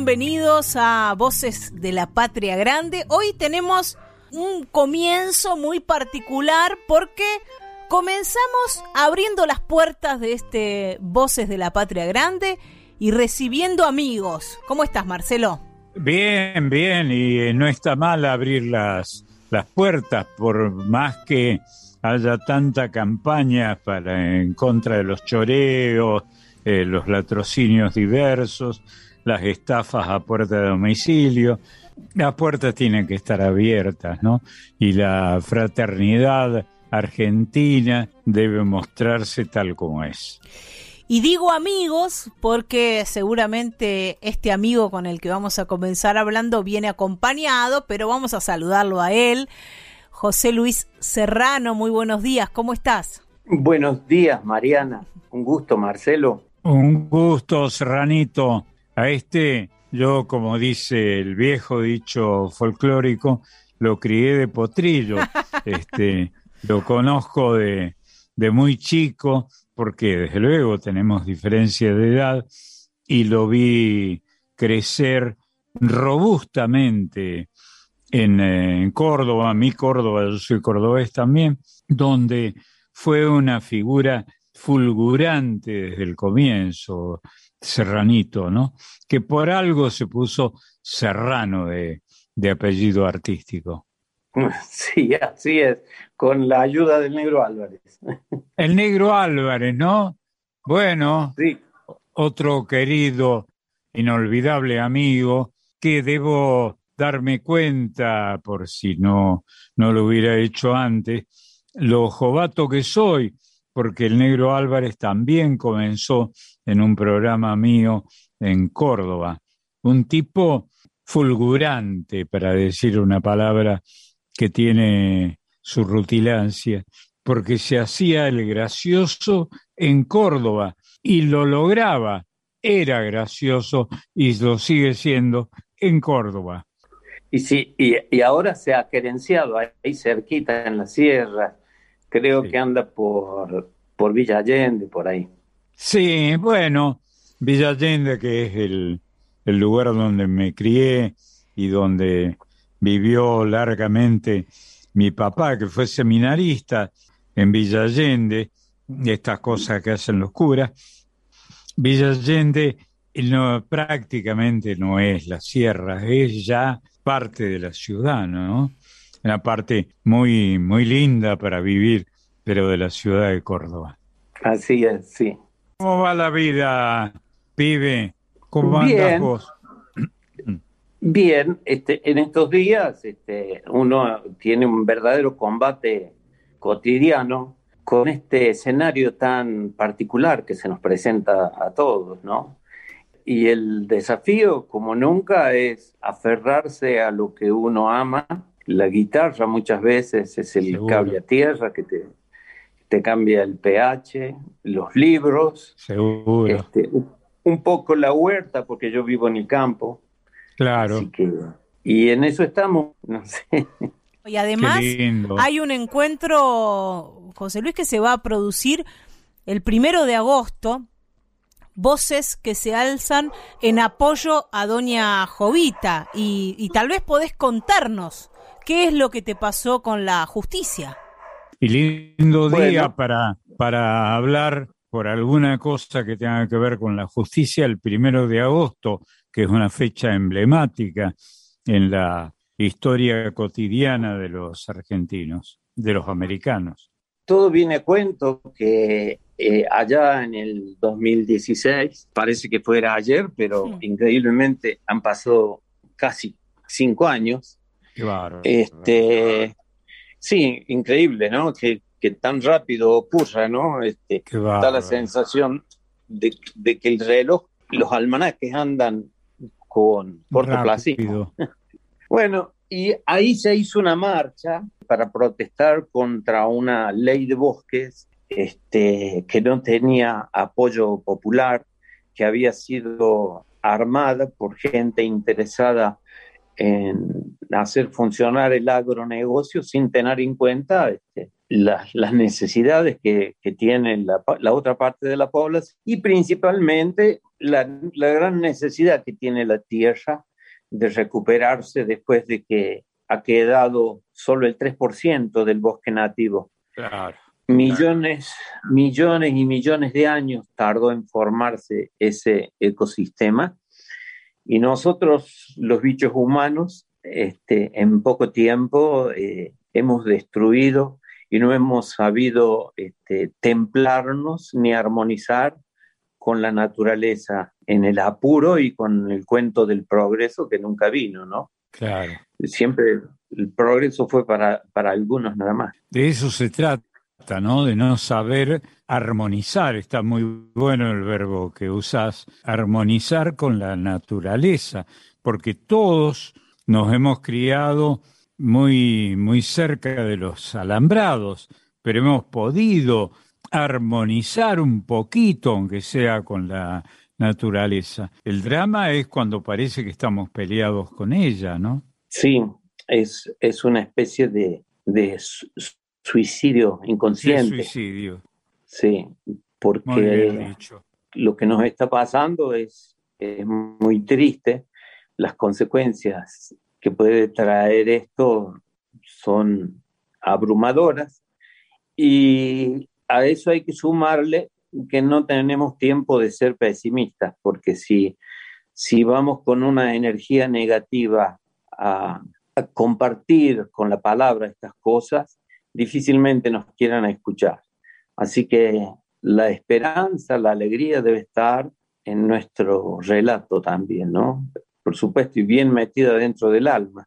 Bienvenidos a Voces de la Patria Grande. Hoy tenemos un comienzo muy particular porque comenzamos abriendo las puertas de este Voces de la Patria Grande y recibiendo amigos. ¿Cómo estás, Marcelo? Bien, bien, y no está mal abrir las, las puertas, por más que haya tanta campaña para, en contra de los choreos, eh, los latrocinios diversos, las estafas a puerta de domicilio. Las puertas tienen que estar abiertas, ¿no? Y la fraternidad argentina debe mostrarse tal como es. Y digo amigos porque seguramente este amigo con el que vamos a comenzar hablando viene acompañado, pero vamos a saludarlo a él. José Luis Serrano, muy buenos días, ¿cómo estás? Buenos días, Mariana. Un gusto, Marcelo. Un gusto, Serranito. A este, yo, como dice el viejo dicho folclórico, lo crié de potrillo. Este, lo conozco de, de muy chico, porque desde luego tenemos diferencia de edad, y lo vi crecer robustamente en, en, Córdoba, mi Córdoba, yo soy cordobés también, donde fue una figura fulgurante desde el comienzo, Serranito, ¿no? Que por algo se puso Serrano de, de apellido artístico. Sí, así es, con la ayuda del negro Álvarez. El negro Álvarez, ¿no? Bueno, sí. otro querido, inolvidable amigo, que debo darme cuenta, por si no, no lo hubiera hecho antes, lo jovato que soy, porque el negro Álvarez también comenzó en un programa mío en Córdoba. Un tipo fulgurante, para decir una palabra que tiene su rutilancia, porque se hacía el gracioso en Córdoba y lo lograba, era gracioso y lo sigue siendo en Córdoba. Y sí, y, y ahora se ha querenciado ahí cerquita en la sierra, creo sí. que anda por, por Villa Allende, por ahí. Sí, bueno, Villa Allende, que es el, lugar donde me crié y donde vivió largamente mi papá, que fue seminarista en Villa Allende, estas cosas que hacen los curas. Villa Allende no, prácticamente no es la sierra, es ya parte de la ciudad, ¿no? Una parte muy, muy linda para vivir, pero de la ciudad de Córdoba. Así es, sí. ¿Cómo va la vida, pibe? ¿Cómo andas vos? Bien, este, en estos días este, uno tiene un verdadero combate cotidiano con este escenario tan particular que se nos presenta a todos, ¿no? Y el desafío, como nunca, es aferrarse a lo que uno ama. La guitarra muchas veces es el Seguro. cable a tierra que te, te cambia el pH, los libros. Seguro. Este, un poco la huerta, porque yo vivo en el campo. Claro. Que, y en eso estamos, no sé. Y además hay un encuentro, José Luis, que se va a producir el primero de agosto, voces que se alzan en apoyo a doña Jovita y, y, tal vez podés contarnos qué es lo que te pasó con la justicia. Y lindo día bueno. para, para hablar por alguna cosa que tenga que ver con la justicia el primero de agosto, que es una fecha emblemática en la historia cotidiana de los argentinos, de los americanos. Todo viene a cuento que eh, allá en el 2016, parece que fuera ayer, pero increíblemente han pasado casi cinco años. Claro. Este, sí, increíble, ¿no? Que, que tan rápido ocurra, ¿no? Este, da la sensación de, de, que el reloj, los almanaques andan con cortoplacismo. bueno, y ahí se hizo una marcha para protestar contra una ley de bosques este, que no tenía apoyo popular, que había sido armada por gente interesada en hacer funcionar el agronegocio sin tener en cuenta este, las, necesidades que, tiene la, otra parte de la población y principalmente la, la gran necesidad que tiene la tierra de recuperarse después de que ha quedado solo el 3% del bosque nativo. Claro. Millones, millones y millones de años tardó en formarse ese ecosistema y nosotros, los bichos humanos, este, en poco tiempo eh, hemos destruido y no hemos sabido este, templarnos ni armonizar con la naturaleza en el apuro y con el cuento del progreso que nunca vino, ¿no? Claro. Siempre el progreso fue para, para algunos nada más. De eso se trata ¿no? De no saber armonizar. Está muy bueno el verbo que usás, armonizar con la naturaleza, porque todos nos hemos criado muy, muy cerca de los alambrados, pero hemos podido armonizar un poquito, aunque sea con la naturaleza. El drama es cuando parece que estamos peleados con ella, ¿no? Sí, es, es una especie de, de suicidio inconsciente. suicidio. Sí, porque lo que nos está pasando es, muy triste. Las consecuencias que puede traer esto son abrumadoras y a eso hay que sumarle que no tenemos tiempo de ser pesimistas, porque si, si vamos con una energía negativa a, a compartir con la palabra estas cosas, difícilmente nos quieran escuchar. Así que la esperanza, la alegría debe estar en nuestro relato también, ¿no? Por supuesto, y bien metida dentro del alma.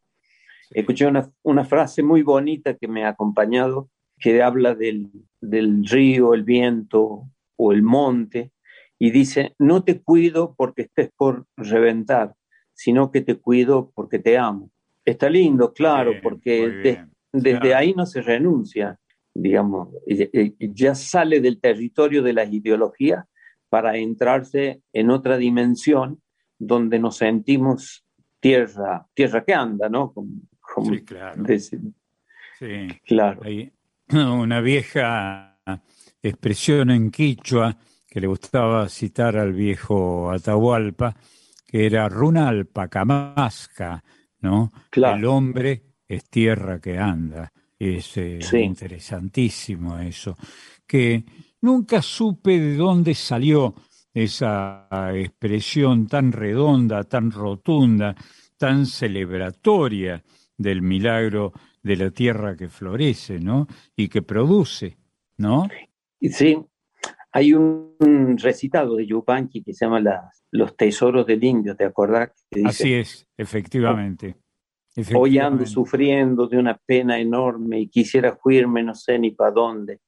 Escuché una, una frase muy bonita que me ha acompañado, que habla del, del río, el viento o el monte, y dice, no te cuido porque estés por reventar, sino que te cuido porque te amo. Está lindo, claro, porque desde ahí no se renuncia, digamos, ya sale del territorio de las ideologías para entrarse en otra dimensión donde nos sentimos tierra, tierra que anda, ¿no? sí, claro. sí, claro. Hay una vieja expresión en quichua que le gustaba citar al viejo Atahualpa, que era runa camasca, ¿no? Claro. El hombre es tierra que anda. Es eh, interesantísimo eso. Que nunca supe de dónde salió esa expresión tan redonda, tan rotunda, tan celebratoria del milagro de la tierra que florece, ¿no? Y que produce, ¿no? Sí, hay un recitado de Yupanqui que se llama Los tesoros del indio, ¿te acordás? Así es, efectivamente. Hoy ando sufriendo de una pena enorme y quisiera fuirme no sé ni para dónde.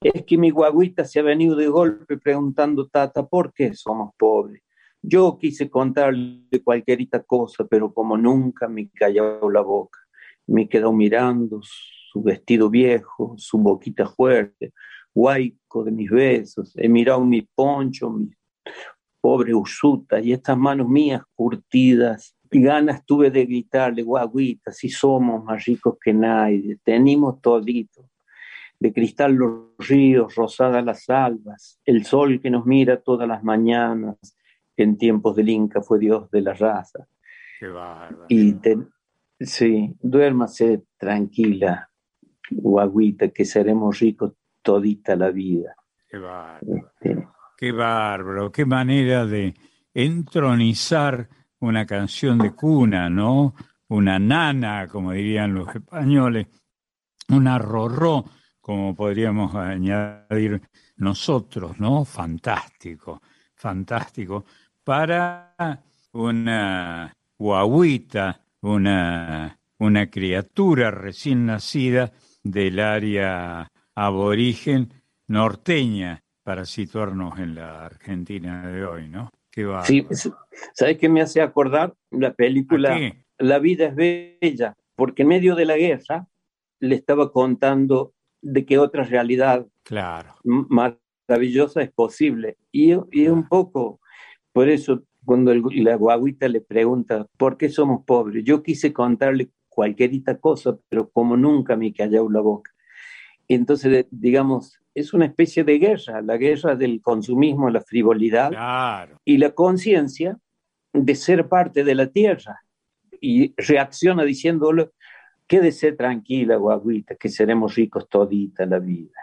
Es que mi guaguita se ha venido de golpe preguntando, Tata, ¿por qué somos pobres? Yo quise contarle cualquierita cosa, pero como nunca me calló la boca. Me quedó mirando su vestido viejo, su boquita fuerte, guaico de mis besos. He mirado mi poncho, mi pobre usuta y estas manos mías curtidas ganas tuve de gritarle, guaguita, si somos más ricos que nadie, tenemos todito, de cristal los ríos, rosadas las albas, el sol que nos mira todas las mañanas, que en tiempos del Inca fue Dios de la raza. Qué bárbaro. Y sí, duérmase tranquila, guaguita, que seremos ricos todita la vida. Qué bárbaro. Este, qué bárbaro, qué manera de entronizar una canción de cuna, ¿no? Una nana, como dirían los españoles, una rorró como podríamos añadir nosotros, ¿no? Fantástico, fantástico, para una guaguita, una, una criatura recién nacida del área aborigen norteña, para situarnos en la Argentina de hoy, ¿no? ¿Qué va? Sí, ¿sabes qué me hace acordar? La película La vida es bella, porque en medio de la guerra le estaba contando de qué otra realidad claro. maravillosa es posible. Y, y un poco, por eso cuando la guaguita le pregunta, ¿por qué somos pobres? Yo quise contarle cualquierita cosa, pero como nunca me callado la boca. Entonces, digamos, es una especie de guerra, la guerra del consumismo, la frivolidad y la conciencia de ser parte de la tierra. Y reacciona diciéndole, quédese tranquila, guaguita, que seremos ricos todita la vida.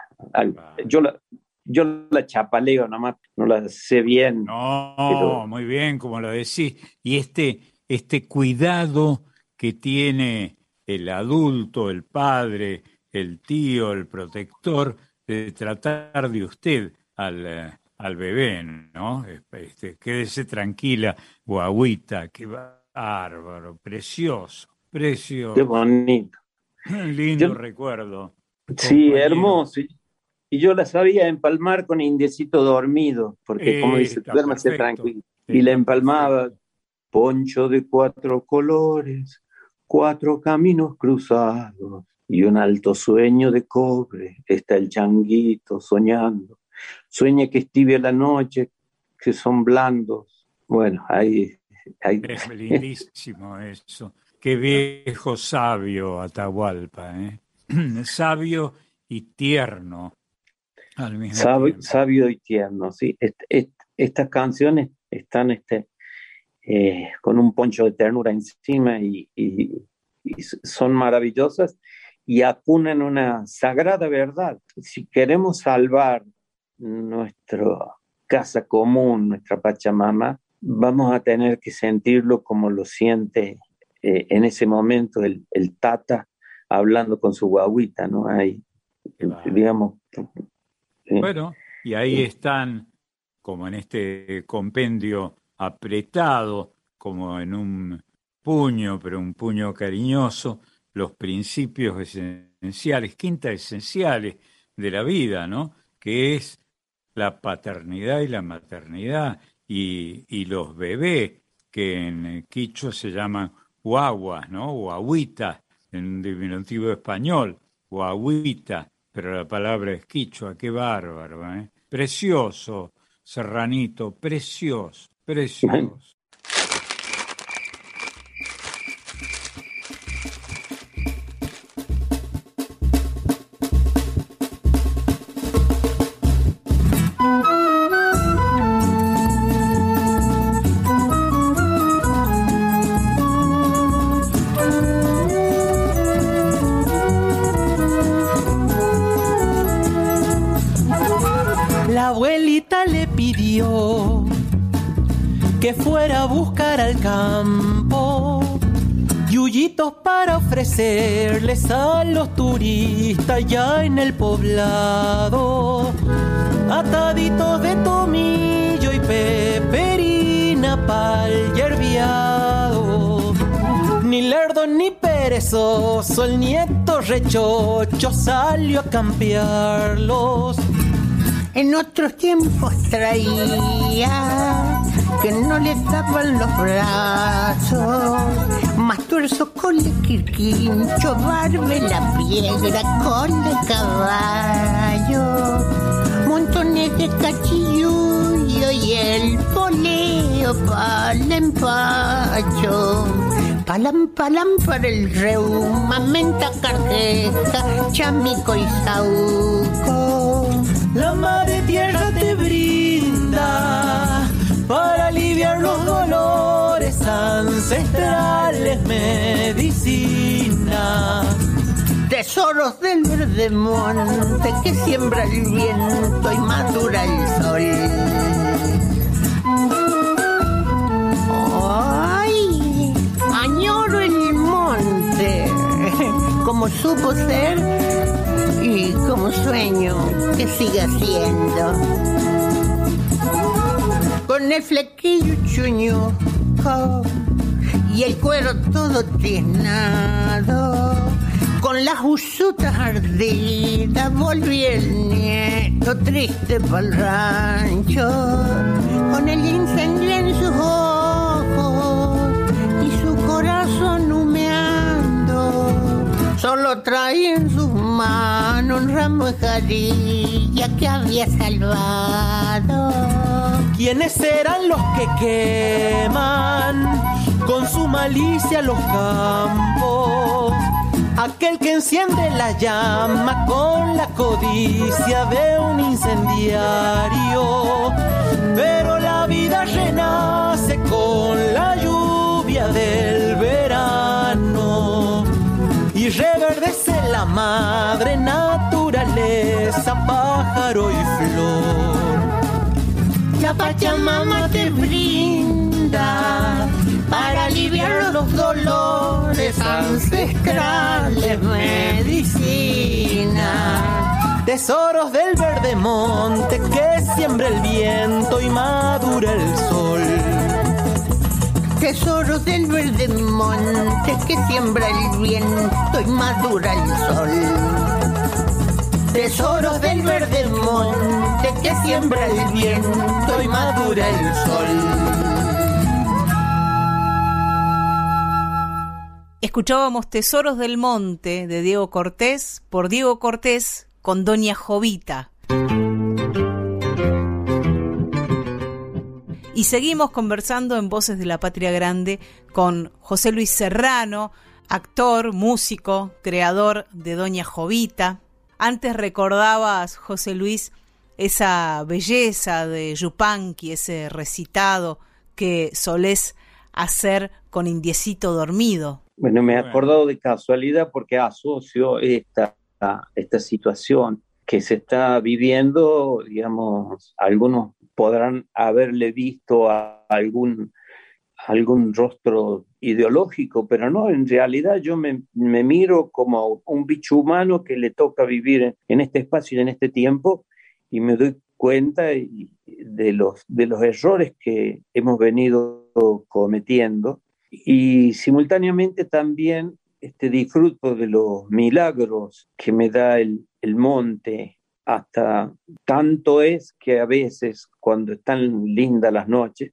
Yo la, yo la chapaleo nomás, no la sé bien. No, muy bien, como lo decís. Y este, este cuidado que tiene el adulto, el padre, el tío, el protector, de tratar de usted al, eh, al bebé, ¿no? Este, quédese tranquila, guaguita, qué bárbaro, precioso, precioso. Qué bonito. lindo recuerdo. Sí, hermoso. Y yo la sabía empalmar con Indiecito dormido, porque como dice, duérmase tranquilo. Y la empalmaba, poncho de cuatro colores, cuatro caminos cruzados y un alto sueño de cobre. Está el changuito soñando. Sueña que es tibia la noche, que son blandos. Bueno, ahí... ahí. Es lindísimo eso. Qué viejo sabio Atahualpa, ¿eh? sabio y tierno al mismo sabio, sabio, y tierno, sí. estas canciones están este, eh, con un poncho de ternura encima y, son maravillosas y acunan una sagrada verdad. Si queremos salvar nuestra casa común, nuestra Pachamama, vamos a tener que sentirlo como lo siente eh, en ese momento el, Tata hablando con su guaguita, ¿no? Ahí, digamos. Bueno, y ahí están, como en este compendio apretado, como en un puño, pero un puño cariñoso, los principios esenciales, quinta esenciales de la vida, ¿no? Que es la paternidad y la maternidad y, y los bebés, que en quichua se llaman guaguas, ¿no? Guaguita, en un diminutivo español, guaguita, pero la palabra es quichua, qué bárbaro, ¿eh? Precioso, serranito, precioso, precioso. Poblado, ataditos de tomillo y peperina pa'l yerbiado. Ni lerdo ni perezoso, el nieto rechocho salió a cambiarlos en otros tiempos traía que no le tapan los brazos, más tuerzo quirquincho, barbe la piedra con el caballo, montones de cachillo y el poleo para empacho. Palam, palam para el reuma, menta, carqueja, chamico y sauco la madre dolores ancestrales medicina. Tesoros del verde monte que siembra el viento y madura el sol. Ay, añoro el monte, como supo ser y como sueño que siga siendo. Con el flequillo chuño y el cuero todo tiznado. Con las usutas ardidas volví el nieto triste el rancho. Con el incendio en sus ojos y su corazón humeando. Solo traía en sus manos un ramo de jarilla que había salvado. ¿Quiénes serán los que queman con su malicia los campos? Aquel que enciende la llama con la codicia de un incendiario. Pero la vida renace con la lluvia del verano y reverdece la madre naturaleza, pájaro y flor. Pachamama te brinda para aliviar los dolores ancestrales medicina. Tesoros del verde monte que siembra el viento y madura el sol. Tesoros del verde monte que siembra el viento y madura el sol. Tesoros del verde monte que siembra el viento y madura el sol. Escuchábamos Tesoros del Monte de Diego Cortés por Diego Cortés con Doña Jovita. Y seguimos conversando en Voces de la Patria Grande con José Luis Serrano, actor, músico, creador de Doña Jovita. Antes recordabas, José Luis, esa belleza de Yupanqui, ese recitado que solés hacer con Indiecito Dormido. Bueno, me he acordado de casualidad porque asocio esta, esta situación que se está viviendo, digamos, algunos podrán haberle visto a algún, algún rostro ideológico, pero no, en realidad yo me, me, miro como un bicho humano que le toca vivir en este espacio y en este tiempo y me doy cuenta de los, de los errores que hemos venido cometiendo y simultáneamente también este, disfruto de los milagros que me da el, el monte. Hasta tanto es que a veces, cuando están lindas las noches,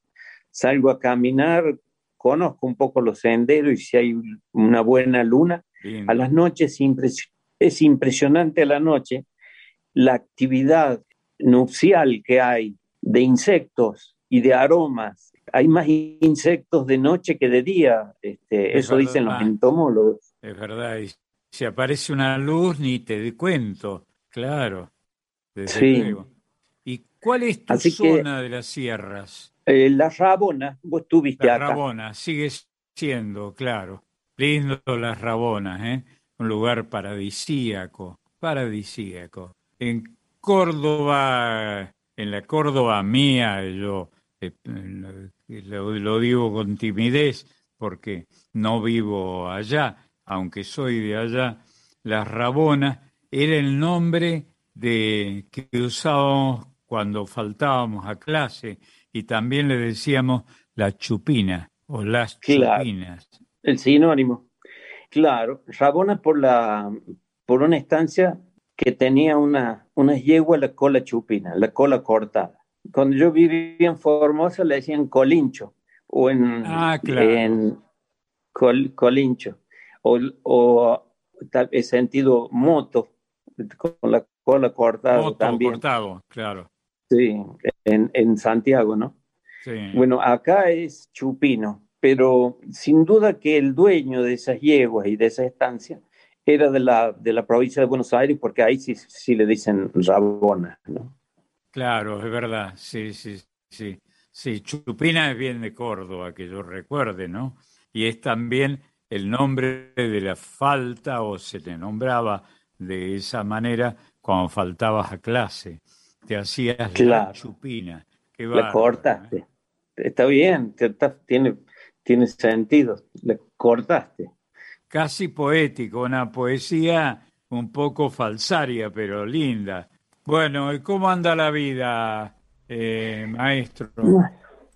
salgo a caminar, conozco un poco los senderos y si hay una buena luna, a las noches es impresionante a la noche la actividad nupcial que hay de insectos y de aromas hay más insectos de noche que de día, este, eso dicen los entomólogos. Es verdad, y si aparece una luz ni te cuento, claro. sí. ¿Y cuál es tu zona de las sierras? Eh, la Rabona, vos estuviste la Rabona, sigue siendo, claro. Lindo las Rabonas, ¿eh? Un lugar paradisíaco, paradisíaco. En Córdoba, en la Córdoba mía, yo eh, lo, digo con timidez porque no vivo allá, aunque soy de allá, la Rabona era el nombre de que usábamos cuando faltábamos a clase y también le decíamos la chupina o las chupinas. El sinónimo. Claro, Rabona por la por una estancia que tenía una, una yegua la cola chupina, la cola cortada cuando yo vivía en Formosa le decían colincho o en, ah, en colincho o, o he sentido moto con la cola cortada moto también. cortado, claro. Sí, en, en Santiago, ¿no? Sí. Bueno, acá es chupino, pero sin duda que el dueño de esas yeguas y de esa estancia era de la, de la provincia de Buenos Aires, porque ahí sí, sí le dicen Rabona, ¿no? Claro, es verdad, sí, sí, sí. Sí, Chupina es bien de Córdoba, que yo recuerde, ¿no? Y es también el nombre de la falta, o se te nombraba de esa manera cuando faltabas a clase. Te hacías la chupina. Qué la cortaste. ¿eh? Está bien, tiene, tiene sentido. Le cortaste. Casi poético, una poesía un poco falsaria, pero linda. Bueno, ¿y cómo anda la vida, eh, maestro?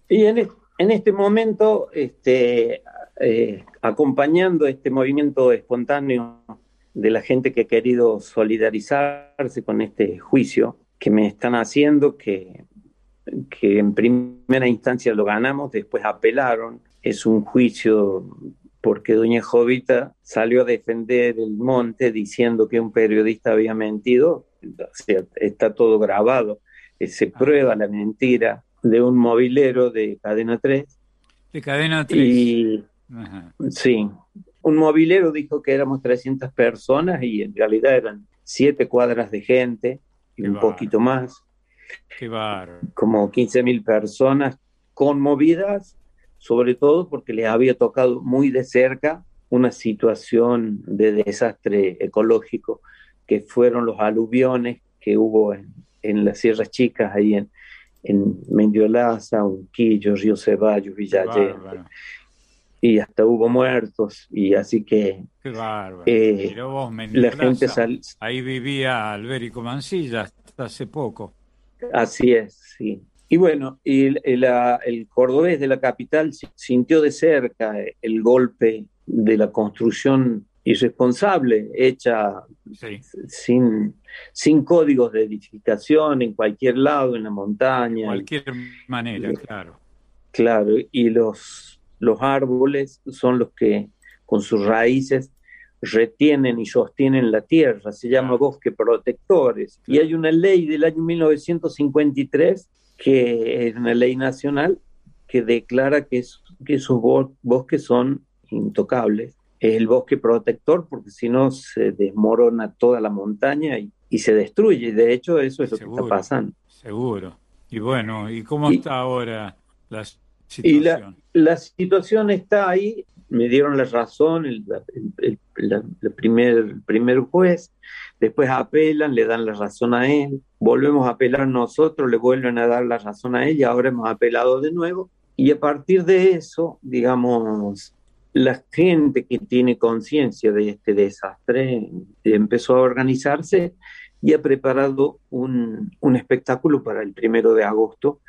Y en, en este momento, este, eh, acompañando este movimiento espontáneo de la gente que ha querido solidarizarse con este juicio que me están haciendo, que, que en primera instancia lo ganamos, después apelaron. Es un juicio porque doña Jovita salió a defender el monte diciendo que un periodista había mentido. está todo grabado. Eh, se ah. prueba la mentira de un movilero de Cadena 3. De Cadena 3. Y, Sí, un movilero dijo que éramos 300 personas y en realidad eran siete cuadras de gente y un poquito más. Qué. Como 15 mil personas conmovidas, sobre todo porque les había tocado muy de cerca una situación de desastre ecológico, que fueron los aluviones que hubo en, en las Sierras Chicas, ahí en, en Mendiolaza, Unquillo, Río Ceballos, Villa y hasta hubo muertos y así que Qué bárbaro. Eh, la gente sal... ahí vivía Alberico Mancilla hasta hace poco. Así es sí. Y bueno y el, el, cordobés de la capital sintió de cerca el golpe de la construcción irresponsable hecha sin sin códigos de edificación en cualquier lado en la montaña. De cualquier manera claro. Claro y los los árboles son los que con sus raíces retienen y sostienen la tierra, se llama bosque protectores. Y hay una ley del año 1953, que es una ley nacional, que declara que, que esos bosques son intocables. Es el bosque protector porque si no se desmorona toda la montaña y, se destruye. De hecho, eso es lo que está pasando. Seguro. Y bueno, ¿y cómo está ahora las y la, la, situación está ahí, me dieron la razón el, primer, primer juez, después apelan, le dan la razón a él, volvemos a apelar nosotros, le vuelven a dar la razón a él y ahora hemos apelado de nuevo. Y a partir de eso, digamos, la gente que tiene conciencia de este desastre empezó a organizarse y ha preparado un, un espectáculo para el primero de agosto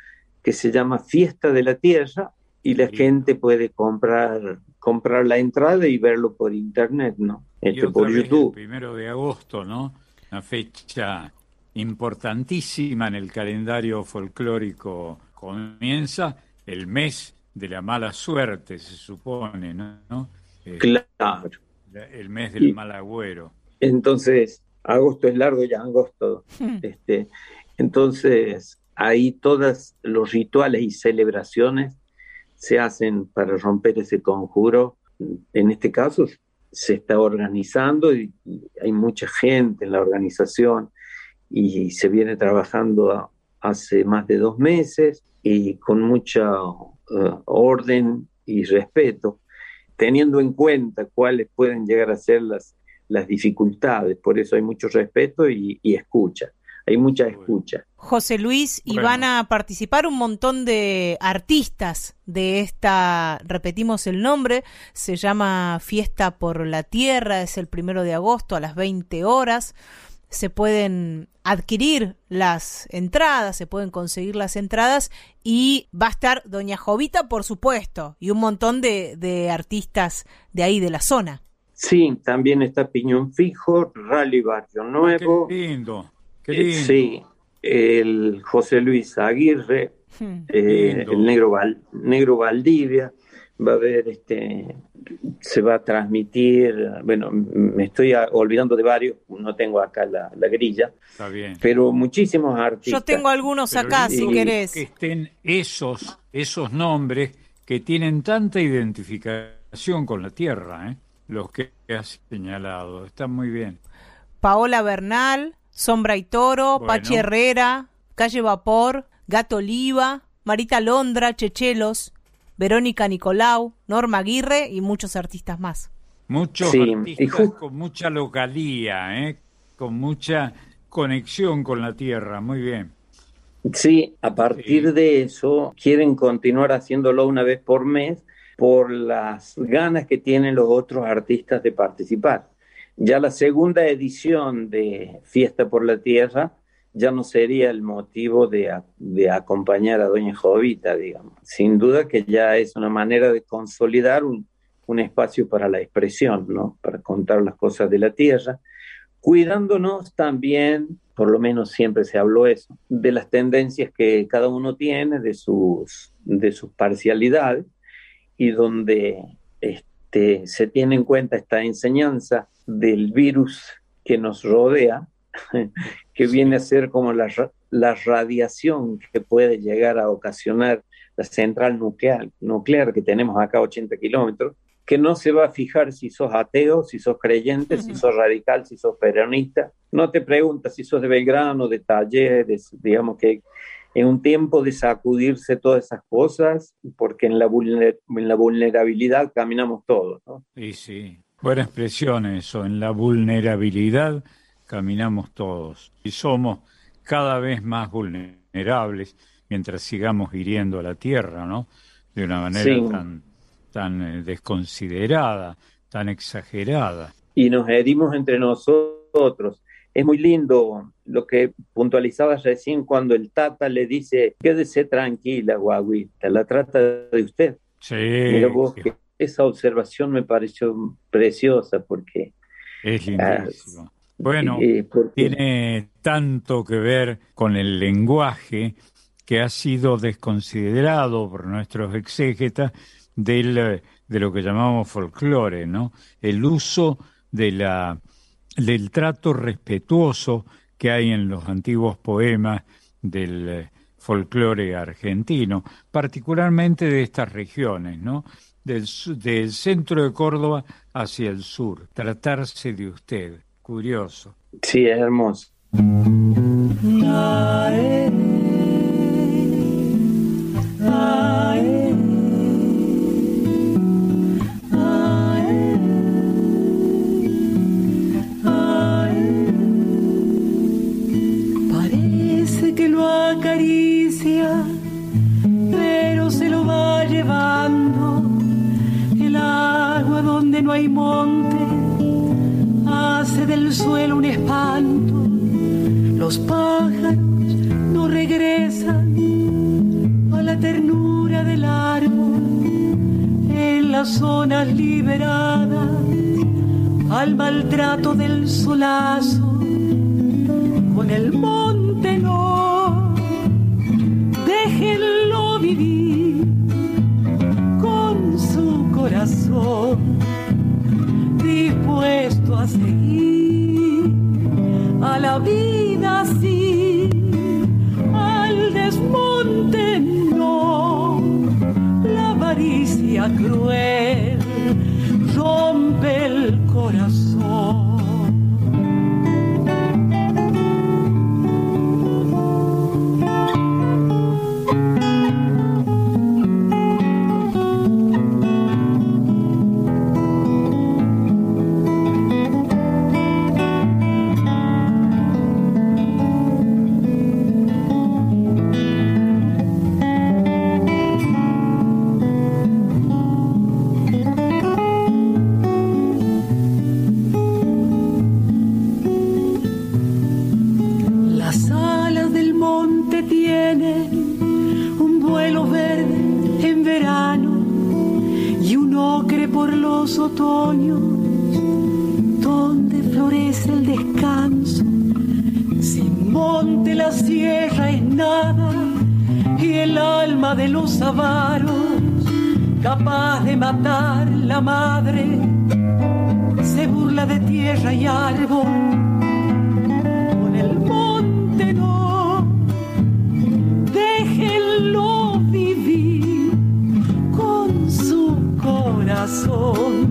que se llama Fiesta de la Tierra y la gente puede comprar comprar la entrada y verlo por internet, ¿no? Este, por YouTube. El primero de agosto, ¿no? Una fecha importantísima en el calendario folclórico. Comienza el mes de la mala suerte, se supone, ¿no? Eh, claro. El mes del mal agüero. Entonces, agosto es largo ya, agosto. Hmm. este, entonces, ahí todos los rituales y celebraciones se hacen para romper ese conjuro. En este caso se está organizando y, hay mucha gente en la organización y se viene trabajando hace más de dos meses y con mucha eh, orden y respeto, teniendo en cuenta cuáles pueden llegar a ser las, las dificultades. Por eso hay mucho respeto y escucha hay mucha escucha. José Luis, y van a participar un montón de artistas de esta, repetimos el nombre, se llama Fiesta por la Tierra, es el primero de agosto a las 20 horas. Se pueden adquirir las entradas, se pueden conseguir las entradas y va a estar Doña Jovita, por supuesto, y un montón de, de artistas de ahí, de la zona. Sí, también está Piñón Fijo, Rally Barrio Nuevo. Qué lindo. Eh, sí, el José Luis Aguirre, hmm. eh, el negro, negro Valdivia, va a haber este se va a transmitir bueno me estoy olvidando de varios no tengo acá la, grilla Está bien. pero muchísimos artistas yo tengo algunos acá si querés que estén esos esos nombres que tienen tanta identificación con la tierra ¿eh? los que has señalado están muy bien Paola Bernal Sombra y Toro, Pachi Herrera, Calle Vapor, Gato Oliva, Marita Londra, Chechelos, Verónica Nicolau, Norma Aguirre y muchos artistas más. Muchos artistas con mucha localía, ¿eh? con mucha conexión con la tierra, muy bien. Sí, a partir de eso quieren continuar haciéndolo una vez por mes por las ganas que tienen los otros artistas de participar. Ya la segunda edición de Fiesta por la Tierra ya no sería el motivo de, de, acompañar a Doña Jovita, digamos. Sin duda que ya es una manera de consolidar un, un, espacio para la expresión, ¿no? Para contar las cosas de la tierra, cuidándonos también, por lo menos siempre se habló eso, de las tendencias que cada uno tiene, de sus, de sus parcialidades, y donde este, se tiene en cuenta esta enseñanza del virus que nos rodea, que viene a ser como la, la radiación que puede llegar a ocasionar la central nuclear, nuclear que tenemos acá a 80 kilómetros, que no se va a fijar si sos ateo, si sos creyente, si sos radical, si sos peronista. No te pregunta si sos de Belgrano, de Talleres, digamos que en un tiempo de sacudirse todas esas cosas, porque en la, en la vulnerabilidad caminamos todos. ¿no? Sí, sí. Buena expresión eso, en la vulnerabilidad caminamos todos y somos cada vez más vulnerables mientras sigamos hiriendo a la tierra, ¿no? De una manera tan, tan eh, desconsiderada, tan exagerada. Y nos herimos entre nosotros. Es muy lindo lo que puntualizabas recién cuando el Tata le dice, quédese tranquila, guaguita, la trata de usted. Sí. Mira vos que esa observación me pareció preciosa porque... Es lindísimo. bueno, tiene tanto que ver con el lenguaje que ha sido desconsiderado por nuestros exégetas del, de lo que llamamos folclore, ¿no? El uso de la, del trato respetuoso que hay en los antiguos poemas del folclore argentino, particularmente de estas regiones, ¿no? Del, del centro de Córdoba hacia el sur, tratarse de usted. Curioso. Sí, es hermoso. Parece hay monte hace del suelo un espanto. Los pájaros no regresan a la ternura del árbol en las zonas liberadas al maltrato del solazo. Con el monte no, déjenlo vivir corazón dispuesto a seguir a la vida los avaros, capaz de matar la madre, se burla de tierra y árbol, con el monte no, déjenlo vivir con su corazón.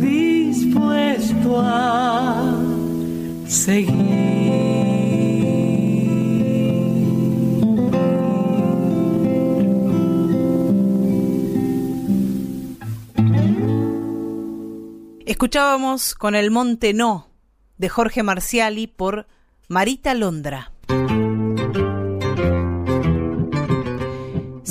dispuesto. Escuchábamos con el Monte No de Jorge Marciali por Marita Londra.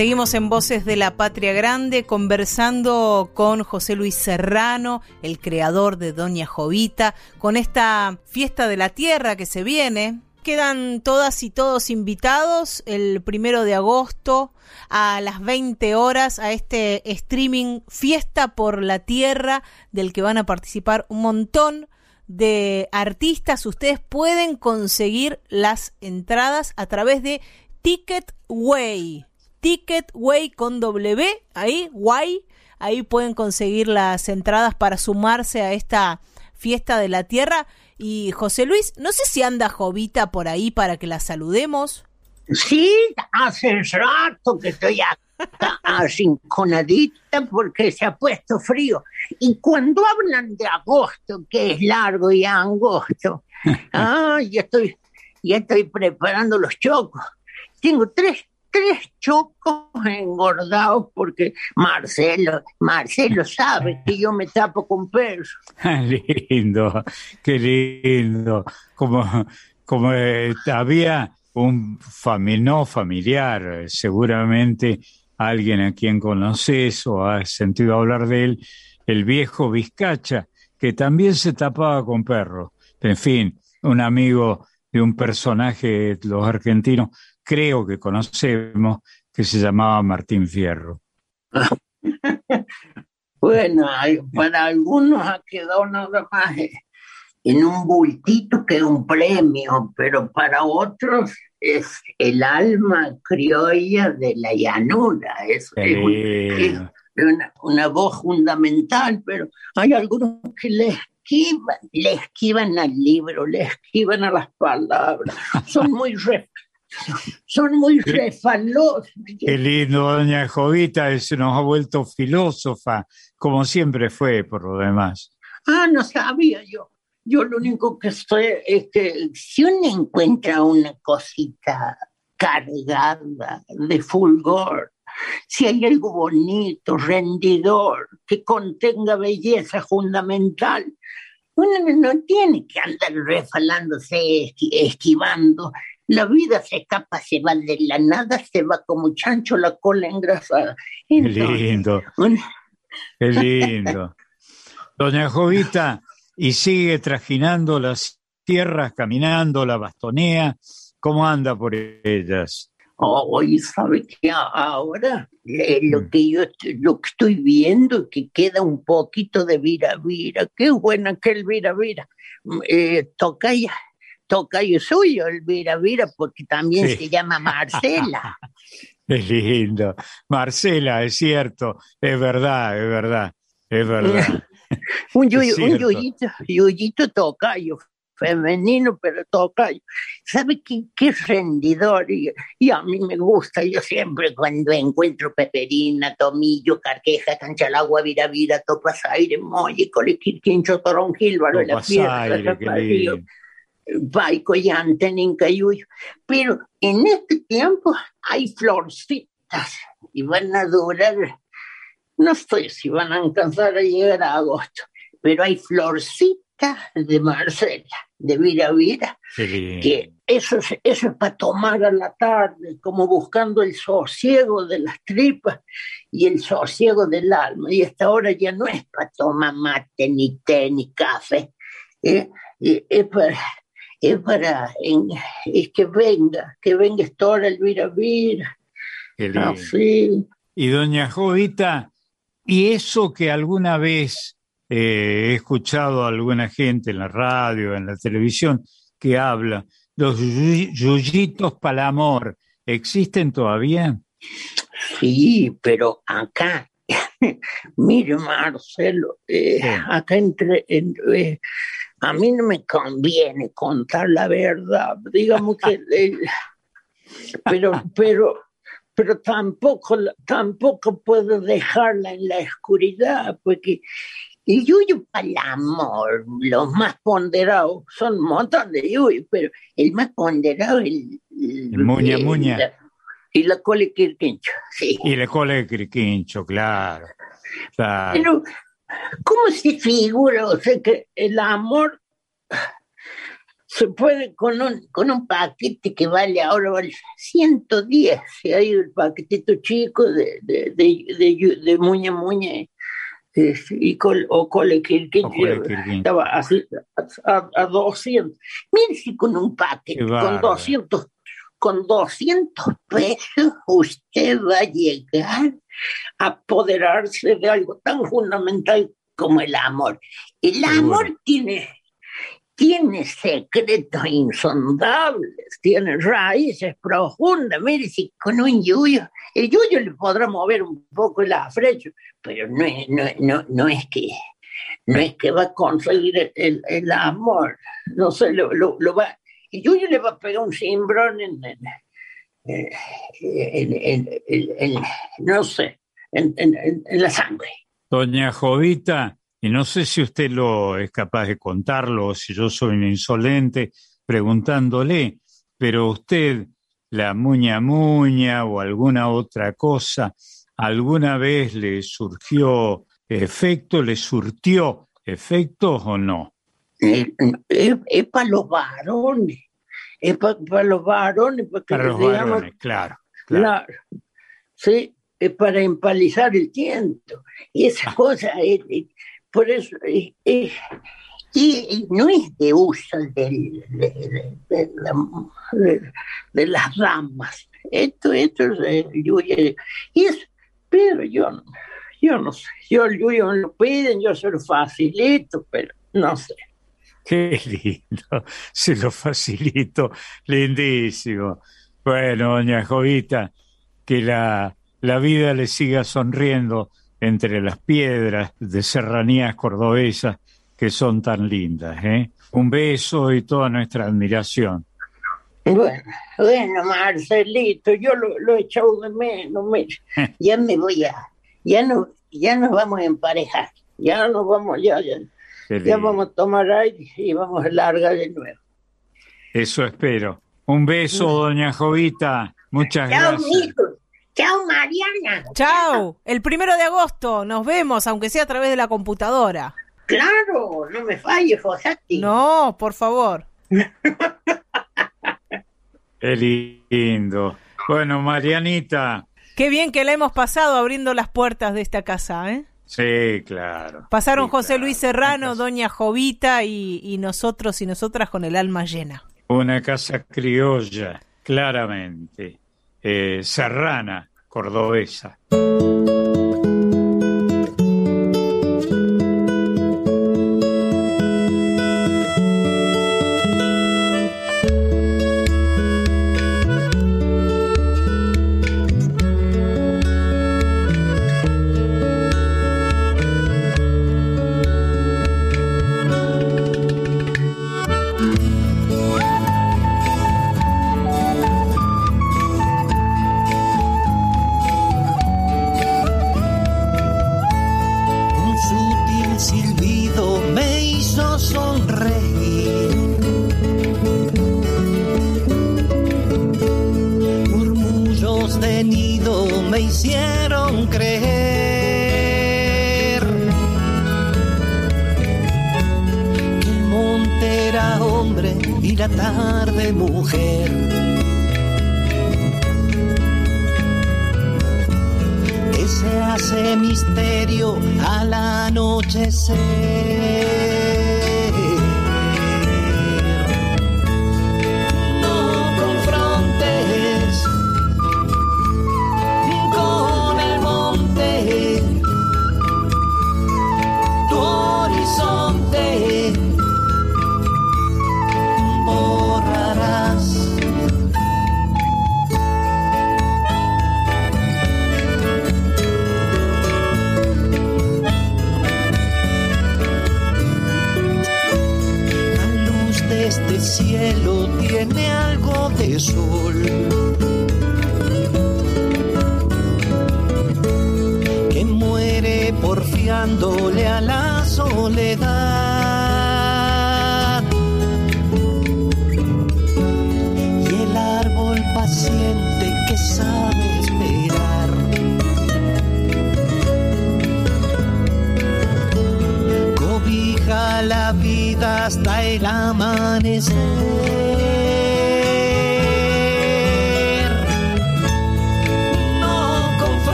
Seguimos en Voces de la Patria Grande conversando con José Luis Serrano, el creador de Doña Jovita, con esta fiesta de la tierra que se viene. Quedan todas y todos invitados el primero de agosto a las 20 horas a este streaming Fiesta por la Tierra del que van a participar un montón de artistas. Ustedes pueden conseguir las entradas a través de Ticketway. Ticketway con W, ahí, guay, ahí pueden conseguir las entradas para sumarse a esta fiesta de la tierra. Y José Luis, no sé si anda Jovita por ahí para que la saludemos. Sí, hace rato que estoy acá arrinconadita porque se ha puesto frío. Y cuando hablan de agosto, que es largo y angosto, ah, ya estoy, ya estoy preparando los chocos. Tengo tres tres chocos engordados porque Marcelo, Marcelo sabe que yo me tapo con perros. lindo, qué lindo. Como, como eh, había un no familiar, seguramente alguien a quien conoces o has sentido hablar de él, el viejo Vizcacha, que también se tapaba con perros. En fin, un amigo de un personaje, los argentinos, creo que conocemos, que se llamaba Martín Fierro. bueno, para algunos ha quedado nada más en un bultito que un premio, pero para otros es el alma criolla de la llanura, es, una, una, voz fundamental, pero hay algunos que le esquivan, le esquivan al libro, le esquivan a las palabras, son muy son muy refalosos. Qué lindo, doña Jovita, se nos ha vuelto filósofa, como siempre fue, por lo demás. Ah, no sabía yo. Yo lo único que sé es que si uno encuentra una cosita cargada de fulgor, si hay algo bonito, rendidor, que contenga belleza fundamental, uno no tiene que andar refalándose, esquivando la vida se escapa, se va de la nada, se va como chancho la cola engrasada. Qué lindo. Qué lindo. Doña Jovita, y sigue trajinando las tierras, caminando, la bastonea. ¿Cómo anda por ellas? Hoy sabe que ahora eh, lo mm. que yo lo que estoy viendo es que queda un poquito de vira vira. Qué buena que el vira vira. Mm, eh, toca ya tocayo suyo, Elvira Vira, porque también se llama Marcela. Es lindo. Marcela, es cierto, es verdad, es verdad, es verdad. un, yuyito, yuyito tocayo, femenino, pero tocayo. ¿Sabe qué, qué rendidor? Y, a mí me gusta, yo siempre cuando encuentro peperina, tomillo, carqueja, canchalagua, vira, vira, topas aire, molle, colequirquincho, toronjil, varo la piedra, Baico y Nincayuyo. Pero en este tiempo hay florcitas y van a durar, no sé si van a alcanzar a llegar a agosto, pero hay florcitas de Marcela, de Vira Vira, que eso es, eso es para tomar a la tarde, como buscando el sosiego de las tripas y el sosiego del alma. Y esta hora ya no es para tomar mate, ni té, ni café. ¿eh? Es para es para es que venga, que venga esta hora Elvira Vira. Así. Y doña Jovita, y eso que alguna vez eh, he escuchado a alguna gente en la radio, en la televisión, que habla, los yuyitos para el amor, ¿existen todavía? Sí, pero acá, mire Marcelo, eh, acá entre, eh, a mí no me conviene contar la verdad, digamos que, pero, pero, pero tampoco, tampoco puedo dejarla en la oscuridad, porque el yuyu para el amor, los más ponderados, son un montón de yuyu, pero el más ponderado es el, el, muña, muña. y la cole quirquincho, sí. Y la cole quirquincho, claro. claro. Pero, ¿Cómo se figura? O sea, que el amor se puede con un, con un paquete que vale ahora vale 110, si hay el paquetito chico de, de, de, de, muña muña y col, o cole que estaba así a, a, 200. Mire si con un paquete, con 200, con 200 pesos usted va a llegar a apoderarse de algo tan fundamental como el amor. El amor tiene tiene secretos insondables, tiene raíces profundas. Mire, si con un yuyo, el yuyo le podrá mover un poco el afrecho, pero no es, no, no, no es que no es que va a conseguir el, el amor, no sé, lo, lo, lo, va, el yuyo le va a pegar un cimbrón en, en, en, no sé, en, la sangre. Doña Jovita, y no sé si usted lo es capaz de contarlo o si yo soy un insolente preguntándole, pero usted, la muña muña o alguna otra cosa, ¿alguna vez le surgió efecto, le surtió efectos o no? Es, para los varones, es para los varones. Para los varones, claro, claro. Sí, es para empalizar el tiento. Y esa ah. cosa, es, por eso, y no es de uso de, de, las ramas. Esto, esto es Yuya. Y es, pero yo, yo no sé. Yo el me lo piden, yo se lo facilito, pero no sé. Qué lindo, se lo facilito, lindísimo. Bueno, doña Jovita, que la, la vida le siga sonriendo entre las piedras de serranías cordobesas que son tan lindas. ¿eh? Un beso y toda nuestra admiración. Bueno, bueno, Marcelito, yo lo, he echado de menos, ya me voy a, ya no, ya nos vamos a emparejar, ya nos vamos, ya, ya, vamos a tomar aire y vamos a largar de nuevo. Eso espero. Un beso, doña Jovita. Muchas gracias. Chao, Mariana. Chao. El primero de agosto. Nos vemos, aunque sea a través de la computadora. Claro, no me falles, Fosati. No, por favor. Qué lindo. Bueno, Marianita. Qué bien que la hemos pasado abriendo las puertas de esta casa, ¿eh? Sí, claro. Pasaron José Luis Serrano, Doña Jovita y, y nosotros y nosotras con el alma llena. Una casa criolla, claramente. Eh, serrana, cordobesa.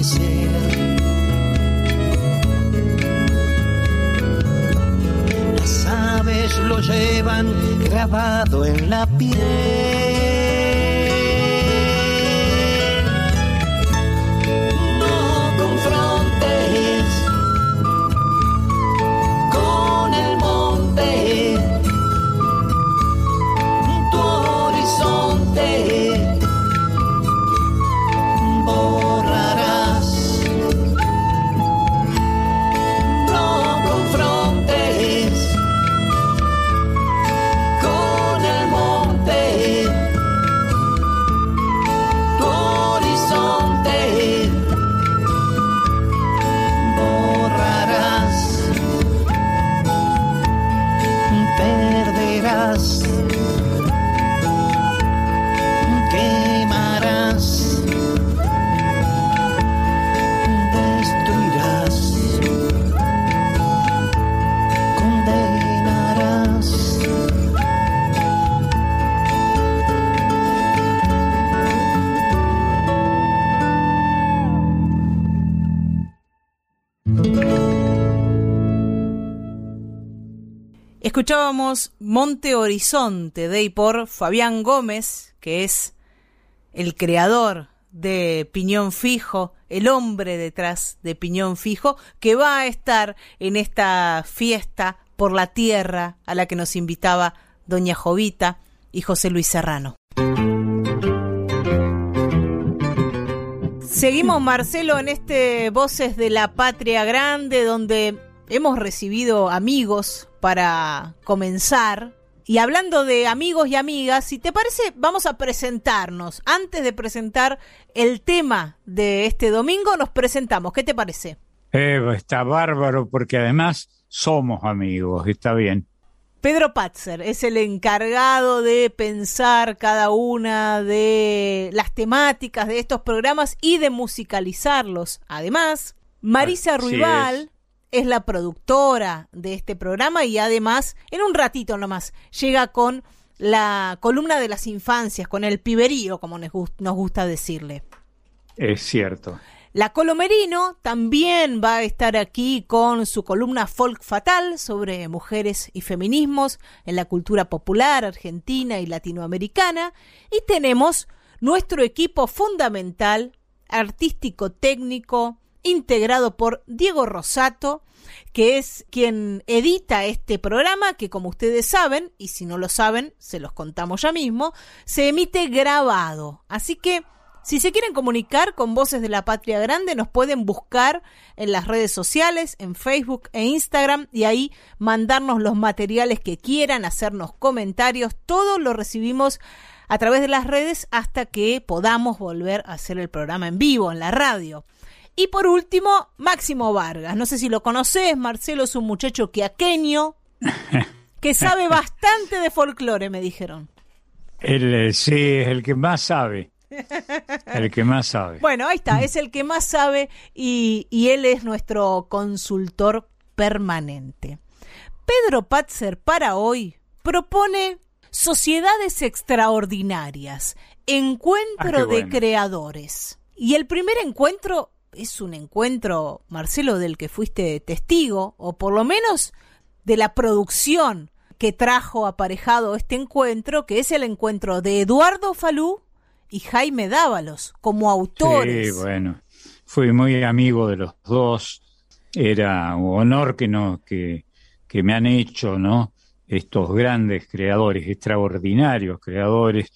Atardecer. lo llevan grabado en la piel. Escuchábamos Monte Horizonte de y por Fabián Gómez, que es el creador de Piñón Fijo, el hombre detrás de Piñón Fijo, que va a estar en esta fiesta por la tierra a la que nos invitaba Doña Jovita y José Luis Serrano. Seguimos, Marcelo, en este Voces de la Patria Grande, donde hemos recibido amigos para comenzar. Y hablando de amigos y amigas, si te parece, vamos a presentarnos. Antes de presentar el tema de este domingo, nos presentamos. ¿Qué te parece? Eh, está bárbaro porque además somos amigos, está bien. Pedro Patzer es el encargado de pensar cada una de las temáticas de estos programas y de musicalizarlos. Además, Marisa Ruibal es la productora de este programa y además, en un ratito nomás, llega con la columna de las infancias, con el piberío, como nos, gusta decirle. Es cierto. La Colomerino también va a estar aquí con su columna Folk Fatal sobre mujeres y feminismos en la cultura popular argentina y latinoamericana. Y tenemos nuestro equipo fundamental, artístico técnico, integrado por Diego Rosato, que es quien edita este programa, que como ustedes saben, y si no lo saben, se los contamos ya mismo, se emite grabado. Así que, si se quieren comunicar con Voces de la Patria Grande, nos pueden buscar en las redes sociales, en Facebook e Instagram, y ahí mandarnos los materiales que quieran, hacernos comentarios, todo lo recibimos a través de las redes hasta que podamos volver a hacer el programa en vivo, en la radio. Y por último, Máximo Vargas. No sé si lo conoces, Marcelo es un muchacho quiaqueño que sabe bastante de folclore, me dijeron. Él eh, sí, es el que más sabe. El que más sabe. Bueno, ahí está, es el que más sabe y, y él es nuestro consultor permanente. Pedro Patzer para hoy propone Sociedades Extraordinarias, Encuentro ah, de Creadores. Y el primer encuentro es un encuentro, Marcelo, del que fuiste testigo, o por lo menos de la producción que trajo aparejado este encuentro, que es el encuentro de Eduardo Falú y Jaime Dávalos como autores. Sí, bueno, fui muy amigo de los dos era un honor que, no, que, que me han hecho, ¿no? Estos grandes creadores, extraordinarios creadores.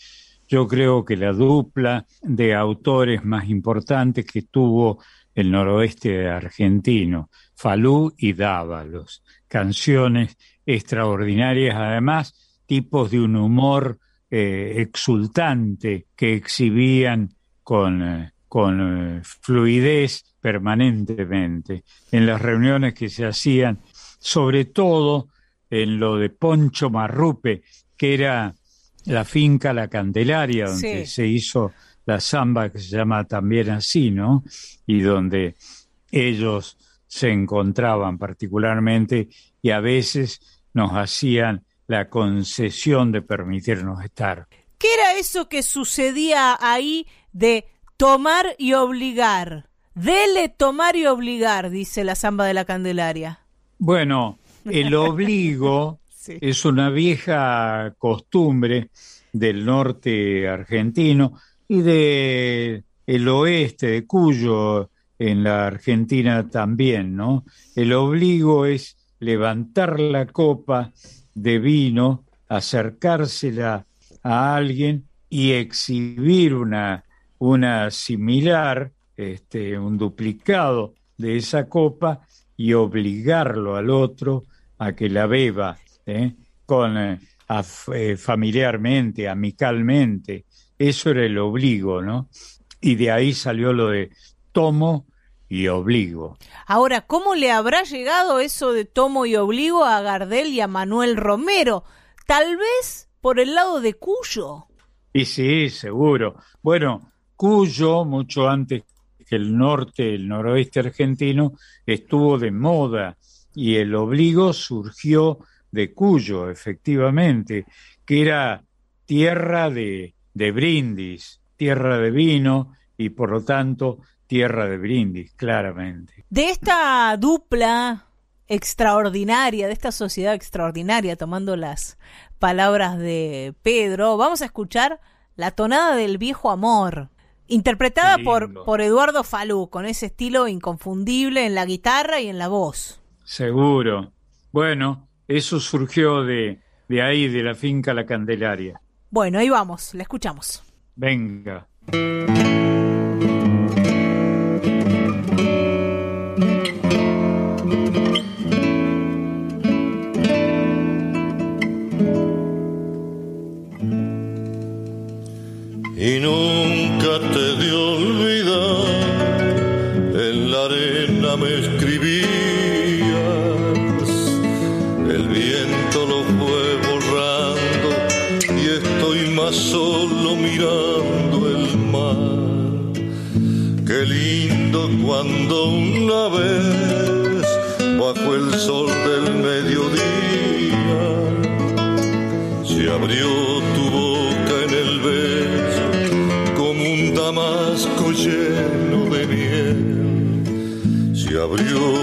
Yo creo que la dupla de autores más importantes que tuvo el noroeste argentino, Falú y Dávalos. Canciones extraordinarias, además, tipos de un humor eh, exultante que exhibían con, eh, con eh, fluidez permanentemente en las reuniones que se hacían, sobre todo en lo de Poncho Marrupe, que era la finca La Candelaria, donde se hizo la samba que se llama también así, ¿no? Y donde ellos se encontraban particularmente y a veces nos hacían la concesión de permitirnos estar. ¿Qué era eso que sucedía ahí de tomar y obligar? Dele tomar y obligar, dice la samba de la Candelaria. Bueno, el obligo es una vieja costumbre del norte argentino y de el oeste de Cuyo en la Argentina también, ¿no? El obligo es levantar la copa de vino, acercársela a alguien y exhibir una, una similar, este, un duplicado de esa copa y obligarlo al otro a que la beba, ¿eh? con eh, eh, familiarmente, amicalmente. Eso era el obligo, ¿no? Y de ahí salió lo de tomo y obligo. Ahora, ¿cómo le habrá llegado eso de tomo y obligo a Gardel y a Manuel Romero? Tal vez por el lado de Cuyo. Y sí, seguro. Bueno, Cuyo, mucho antes que el norte, el noroeste argentino, estuvo de moda y el obligo surgió de Cuyo, efectivamente, que era tierra de, de brindis, tierra de vino y por lo tanto tierra de brindis, claramente. De esta dupla extraordinaria, de esta sociedad extraordinaria, tomando las palabras de Pedro, vamos a escuchar la tonada del viejo amor, interpretada por, por Eduardo Falú, con ese estilo inconfundible en la guitarra y en la voz. Seguro. Bueno, eso surgió de, de ahí, de la finca La Candelaria. Bueno, ahí vamos, la escuchamos. Venga. y nunca te de cuando una vez bajo el sol del mediodía se abrió tu boca en el beso damasco lleno de miel. Se abrió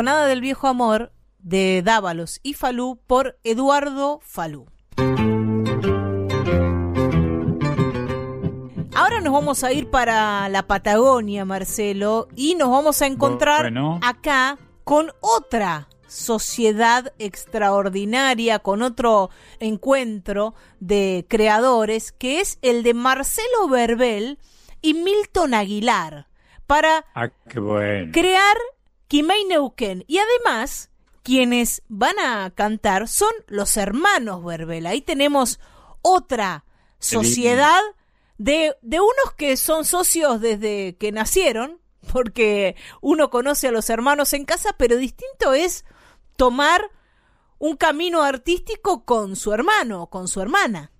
Tonada del viejo amor de Dávalos y Falú por Eduardo Falú. Ahora nos vamos a ir para la Patagonia, Marcelo, y nos vamos a encontrar Bueno. acá con otra sociedad extraordinaria, con otro encuentro de creadores, que es el de Marcelo Verbel y Milton Aguilar, para Ah, bueno. crear Quimei Neuquén. Y además, quienes van a cantar son los hermanos Verbel. Ahí tenemos otra sociedad de, de unos que son socios desde que nacieron, porque uno conoce a los hermanos en casa, pero distinto es tomar un camino artístico con su hermano, con su hermana.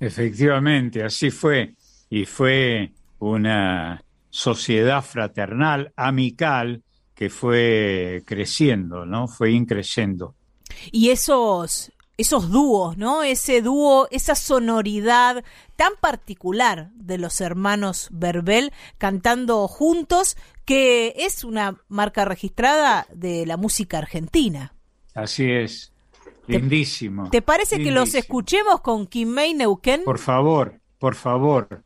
Efectivamente, así fue. Y fue una sociedad fraternal, amical, que fue creciendo, ¿no? Fue increciendo. y esos esos dúos, ¿no? Ese dúo, esa sonoridad tan particular de los hermanos Verbel cantando juntos, que es una marca registrada de la música argentina. Así es. Lindísimo. ¿Te parece que los escuchemos con Kimei Neuquén? Por favor, por favor,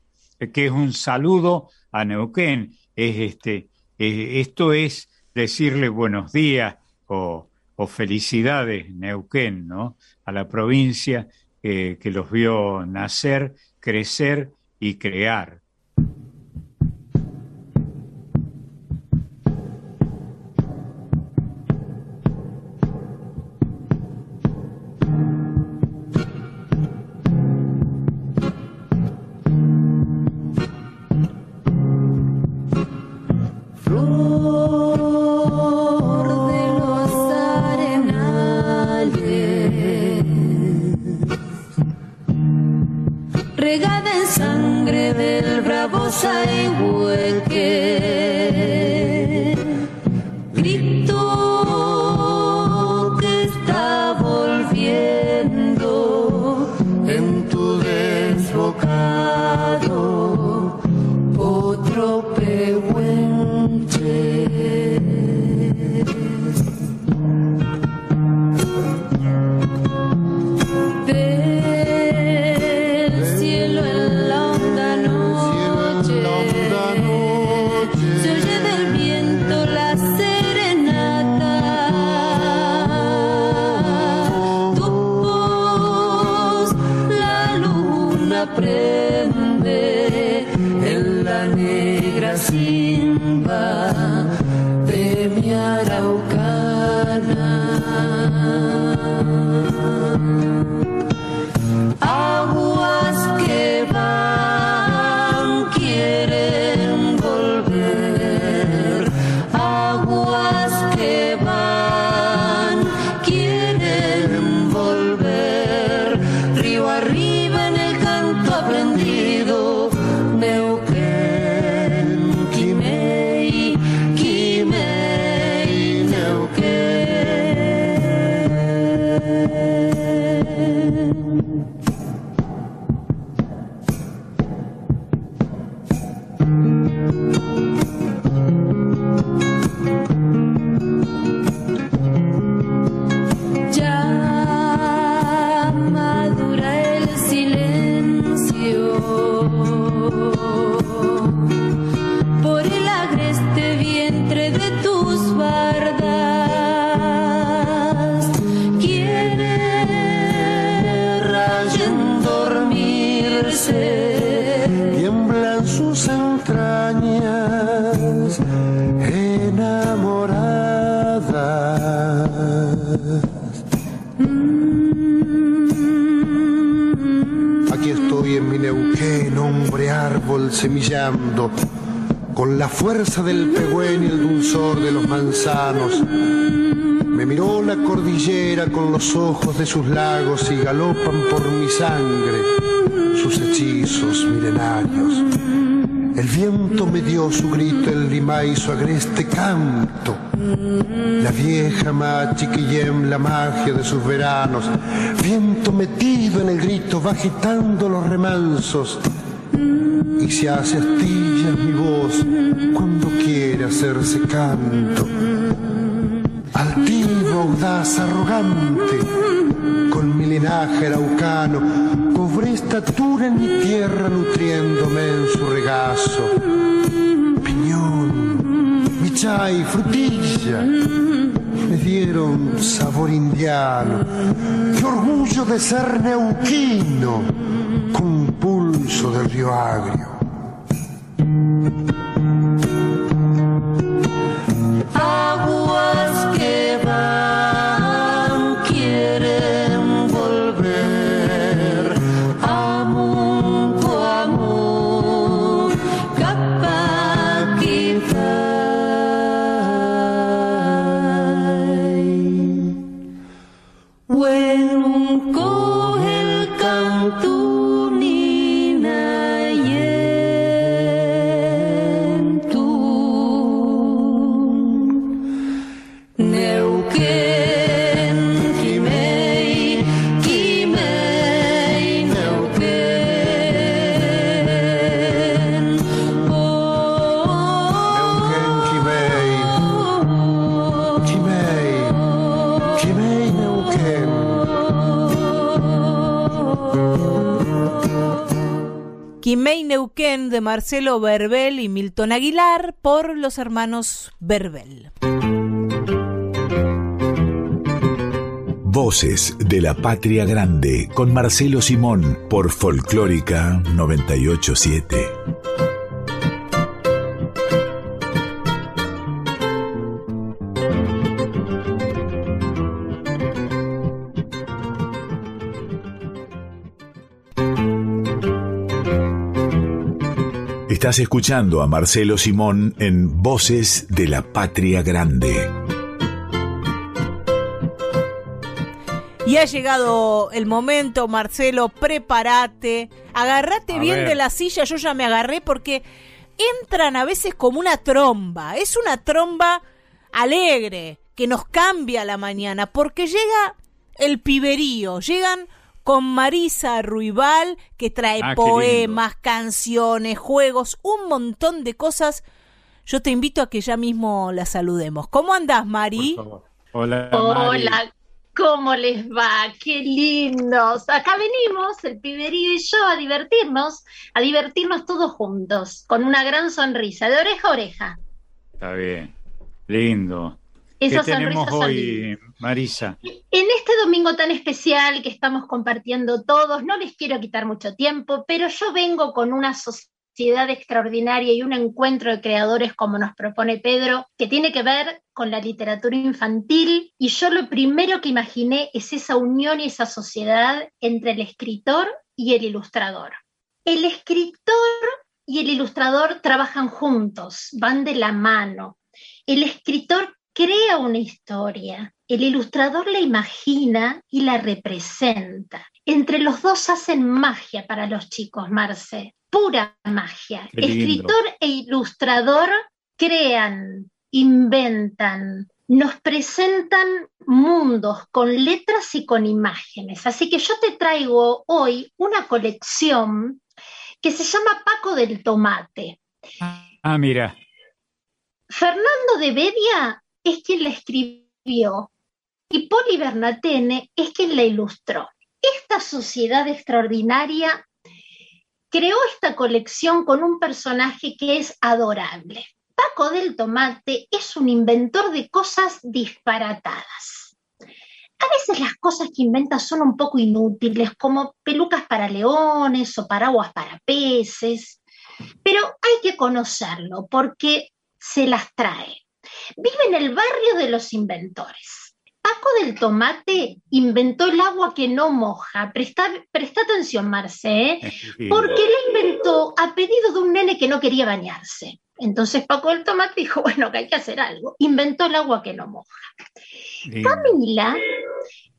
que es un saludo a Neuquén. Es este, eh, esto es decirle buenos días o, felicidades, Neuquén, ¿no? A la provincia eh, que los vio nacer, crecer y crear. Sus lagos y galopan por mi sangre sus hechizos milenarios. El viento me dio su grito, el lima y su agreste canto. La vieja machiquillem, la magia de sus veranos. Viento metido en el grito, va agitando los remansos. Y se hace astillas mi voz cuando quiere hacerse canto. Altivo, audaz, arrogante, linaje araucano cobré estatura en mi tierra nutriéndome en su regazo. Piñón, michay, frutilla, me dieron sabor indiano. Qué orgullo de ser neuquino, con pulso del río agrio. De Marcelo Verbel y Milton Aguilar por los hermanos Verbel. Voces de la Patria Grande con Marcelo Simón por Folclórica 987. Estás escuchando a Marcelo Simón en Voces de la Patria Grande. Y ha llegado el momento, Marcelo, prepárate, agárrate bien de la silla, yo ya me agarré porque entran a veces como una tromba, es una tromba alegre que nos cambia la mañana porque llega el piberío, llegan con Marisa Ruibal, que trae ah, poemas, canciones, juegos, un montón de cosas. Yo te invito a que ya mismo la saludemos. ¿Cómo andás, Mari? Hola. Hola. ¿Cómo les va? ¡Qué lindos! Acá venimos, el piberío y yo, a divertirnos, a divertirnos todos juntos, con una gran sonrisa, de oreja a oreja. Está bien, lindo. ¿Qué tenemos hoy, Marisa? En este domingo tan especial que estamos compartiendo todos, no les quiero quitar mucho tiempo, pero yo vengo con una sociedad extraordinaria y un encuentro de creadores como nos propone Pedro, que tiene que ver con la literatura infantil. Y yo lo primero que imaginé es esa unión y esa sociedad entre el escritor y el ilustrador. El escritor y el ilustrador trabajan juntos, van de la mano. El escritor crea una historia, el ilustrador la imagina y la representa. Entre los dos hacen magia para los chicos, Marce, pura magia. Escritor e ilustrador crean, inventan, nos presentan mundos con letras y con imágenes. Así que yo te traigo hoy una colección que se llama Paco del Tomate. Ah, mira. Fernando de Bedia es quien la escribió y Poli Bernatene es quien la ilustró. Esta sociedad extraordinaria creó esta colección con un personaje que es adorable. Paco del Tomate es un inventor de cosas disparatadas. A veces las cosas que inventa son un poco inútiles, como pelucas para leones o paraguas para peces, pero hay que conocerlo porque se las trae. Vive en el barrio de los inventores. Paco del Tomate inventó el agua que no moja. Presta, presta atención, Marce, ¿eh? porque la inventó a pedido de un nene que no quería bañarse. Entonces Paco del Tomate dijo, bueno, que hay que hacer algo. Inventó el agua que no moja. Camila,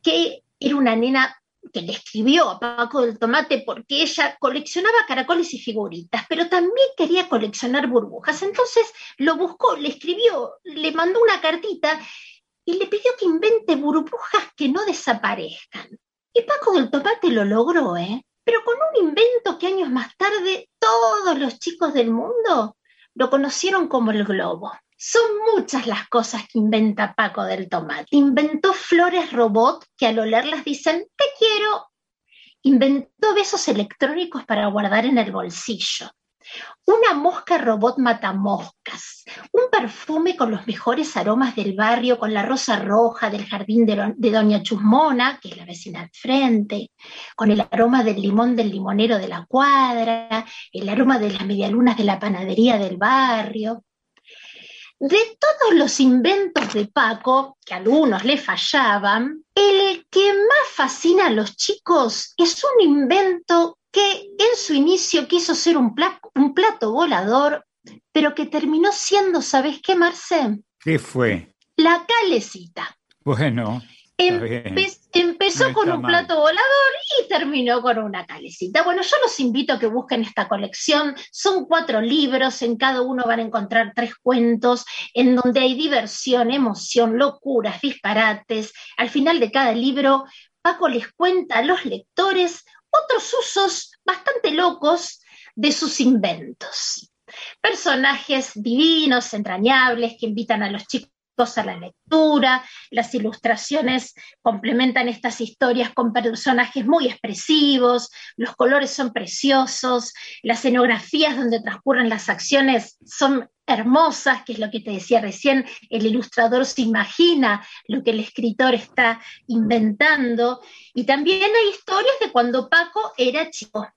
que era una nena que le escribió a Paco del Tomate porque ella coleccionaba caracoles y figuritas, pero también quería coleccionar burbujas. Entonces lo buscó, le escribió, le mandó una cartita y le pidió que invente burbujas que no desaparezcan. Y Paco del Tomate lo logró, ¿eh? Pero con un invento que años más tarde todos los chicos del mundo lo conocieron como el globo. Son muchas las cosas que inventa Paco del Tomate. Inventó flores robot que al olerlas dicen, te quiero. Inventó besos electrónicos para guardar en el bolsillo una mosca robot matamoscas, un perfume con los mejores aromas del barrio, con la rosa roja del jardín de, Doña Chusmona, que es la vecina al frente, con el aroma del limón del limonero de la cuadra, el aroma de las medialunas de la panadería del barrio. De todos los inventos de Paco, que a algunos le fallaban, el que más fascina a los chicos es un invento que en su inicio quiso ser un, un plato volador, pero que terminó siendo, ¿sabes qué, Marce? ¿Qué fue? La calecita. Bueno. empezó con un plato volador y terminó con una calecita. Bueno, yo los invito a que busquen esta colección. Son cuatro libros, en cada uno van a encontrar tres cuentos, en donde hay diversión, emoción, locuras, disparates. Al final de cada libro, Paco les cuenta a los lectores otros usos bastante locos de sus inventos. Personajes divinos, entrañables, que invitan a los chicos a la lectura, las ilustraciones complementan estas historias con personajes muy expresivos, los colores son preciosos, las escenografías donde transcurren las acciones son hermosas, que es lo que te decía recién, el ilustrador se imagina lo que el escritor está inventando, y también hay historias de cuando Paco era chico.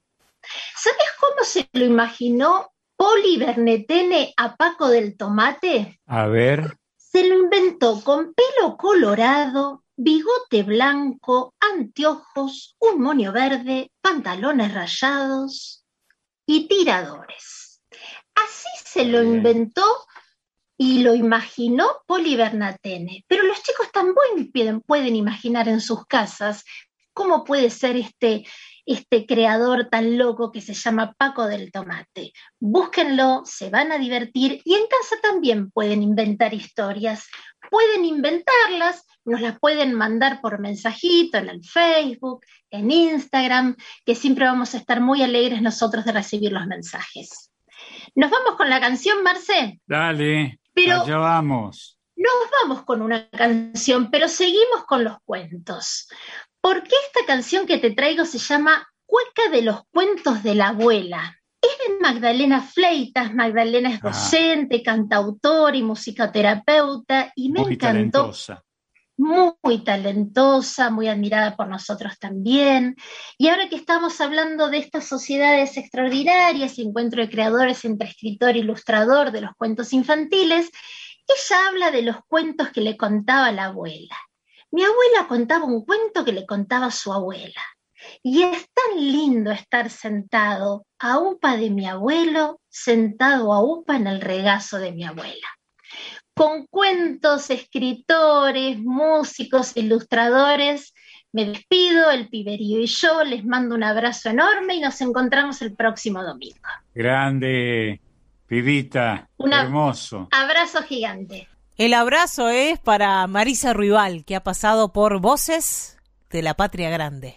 ¿Sabes cómo se lo imaginó Poli Bernetene a Paco del Tomate? A ver. Se lo inventó con pelo colorado, bigote blanco, anteojos, un moño verde, pantalones rayados y tiradores. Así se lo inventó y lo imaginó Poli Bernatene. Pero los chicos también pueden imaginar en sus casas cómo puede ser este, este creador tan loco que se llama Paco del Tomate. Búsquenlo, se van a divertir y en casa también pueden inventar historias. Pueden inventarlas, nos las pueden mandar por mensajito en el Facebook, en Instagram, que siempre vamos a estar muy alegres nosotros de recibir los mensajes. Nos vamos con la canción, Marce. Dale, pero allá vamos. Nos vamos con una canción, pero seguimos con los cuentos. Porque esta canción que te traigo se llama Cueca de los cuentos de la abuela. Es de Magdalena Fleitas. Magdalena es ah. docente, cantautora y musicoterapeuta y me encantó muy talentosa, muy admirada por nosotros también. Y ahora que estamos hablando de estas sociedades extraordinarias, encuentro de creadores entre escritor e ilustrador de los cuentos infantiles, ella habla de los cuentos que le contaba la abuela. Mi abuela contaba un cuento que le contaba su abuela. Y es tan lindo estar sentado a upa de mi abuelo, sentado a upa en el regazo de mi abuela con cuentos, escritores, músicos, ilustradores. Me despido, el piberío y yo les mando un abrazo enorme y nos encontramos el próximo domingo. Grande, pibita, hermoso. Abrazo gigante. El abrazo es para Marisa Ruibal, que ha pasado por Voces de la Patria Grande.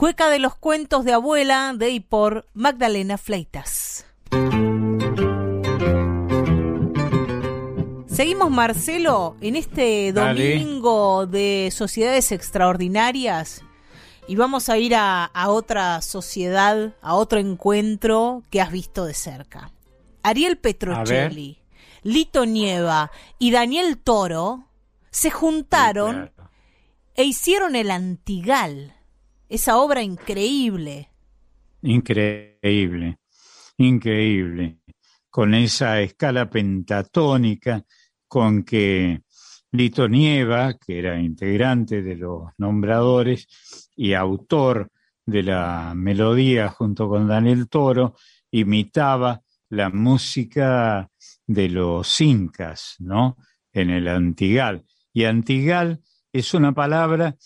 Cueca de los cuentos de abuela de y por Magdalena Fleitas. Seguimos, Marcelo, en este Dale. domingo de sociedades extraordinarias y vamos a ir a, a otra sociedad, a otro encuentro que has visto de cerca. Ariel Petrocelli, Lito Nieva y Daniel Toro se juntaron Claro. e hicieron el Antigal, esa obra increíble. Increíble, increíble. Con esa escala pentatónica con que Lito Nieva, que era integrante de los nombradores y autor de la melodía junto con Daniel Toro, imitaba la música de los incas, ¿no? En el Antigal. Y Antigal es una palabra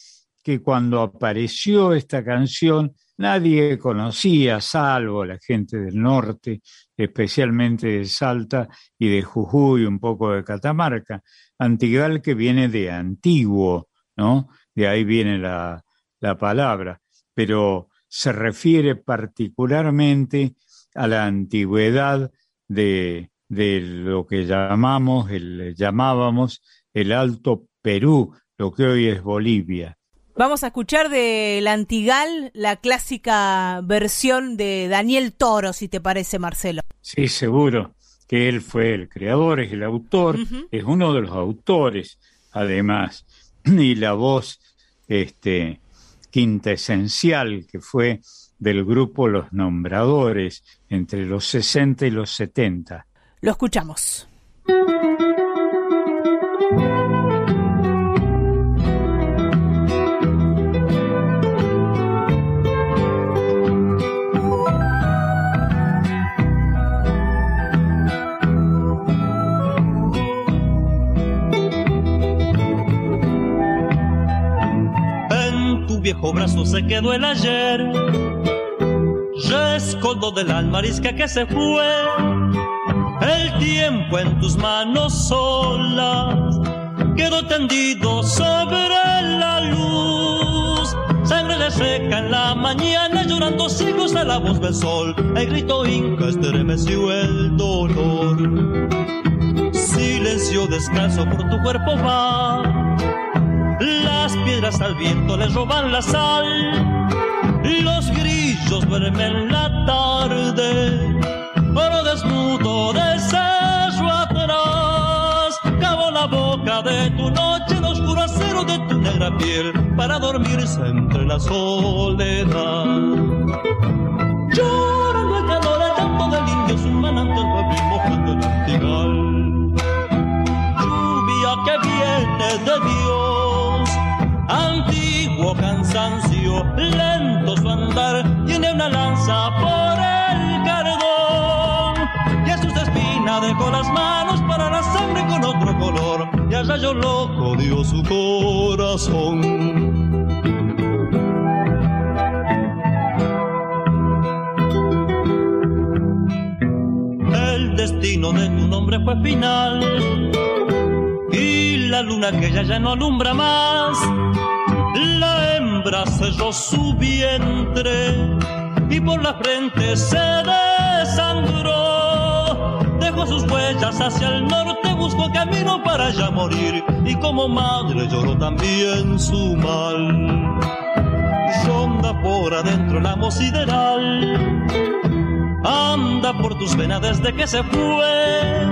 que cuando apareció esta canción nadie conocía, salvo la gente del norte, especialmente de Salta y de Jujuy, un poco de Catamarca. Antigal que viene de antiguo, ¿no? De ahí viene la, la palabra, pero se refiere particularmente a la antigüedad de, de lo que llamamos, el, llamábamos el Alto Perú, lo que hoy es Bolivia. Vamos a escuchar del Antigal la clásica versión de Daniel Toro, si te parece, Marcelo. Sí, seguro que él fue el creador, es el autor, es uno de los autores, además, y la voz este, quinta esencial que fue del grupo Los Nombradores entre los 60 y los 70. Lo escuchamos. Viejo brazo se quedó el ayer, rescoldo del alma arisca que se fue. El tiempo en tus manos solas quedó tendido sobre la luz. Sangre le seca en la mañana, llorando siglos a la voz del sol. El grito inca estremeció el dolor. Silencio descanso por tu cuerpo va. Las piedras al viento les roban la sal. Los grillos duermen la tarde. Oro desnudo de cerro atrás. Cabo la boca de tu noche, el oscuro acero de tu negra piel para dormirse entre la soledad. Llorando el calor, el canto del indio, su mojando el antigal. Lluvia que viene de Dios, cansancio, lento su andar, tiene una lanza por el cardón. Y a sus espinas dejó las manos para la sangre con otro color, y allá yo loco dio su corazón. El destino de tu nombre fue final y la luna que ya ya no alumbra más. Selló su vientre y por la frente se desangró. Dejó sus huellas hacia el norte, buscó camino para ya morir y como madre lloró también su mal. Ronda por adentro el amo sideral anda por tus venas desde que se fue.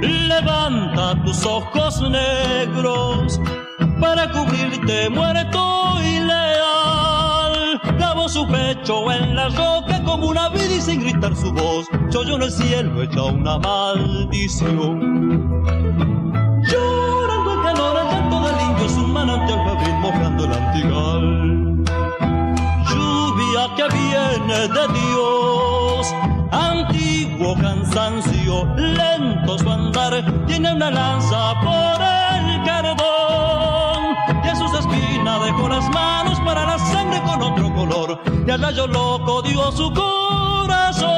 Levanta tus ojos negros para cubrirte muerto y leal. Clavó su pecho en la roca como una vida y sin gritar su voz, yo en el cielo echa una maldición. Llorando el calor, el canto del indio es un manantial febril mojando el antigal lluvia que viene de Dios. Antiguo cansancio, lento su andar, tiene una lanza por el cardón. Para la sangre con otro color. Y al rayo loco dio su corazón.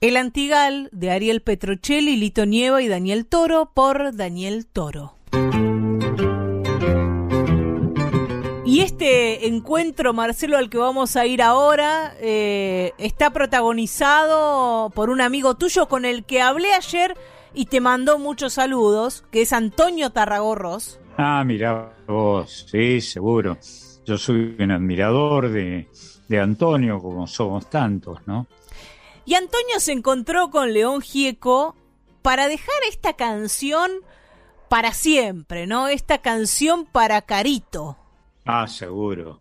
El Antigal de Ariel Petrocelli, Lito Nieva y Daniel Toro por Daniel Toro. Y este encuentro, Marcelo, al que vamos a ir ahora, eh, está protagonizado por un amigo tuyo con el que hablé ayer y te mandó muchos saludos, que es Antonio Tarragorros. Ah, mira vos, sí, seguro. Yo soy un admirador de, de Antonio, como somos tantos, ¿no? Y Antonio se encontró con León Gieco para dejar esta canción para siempre, ¿no? Esta canción para Carito. Ah, seguro.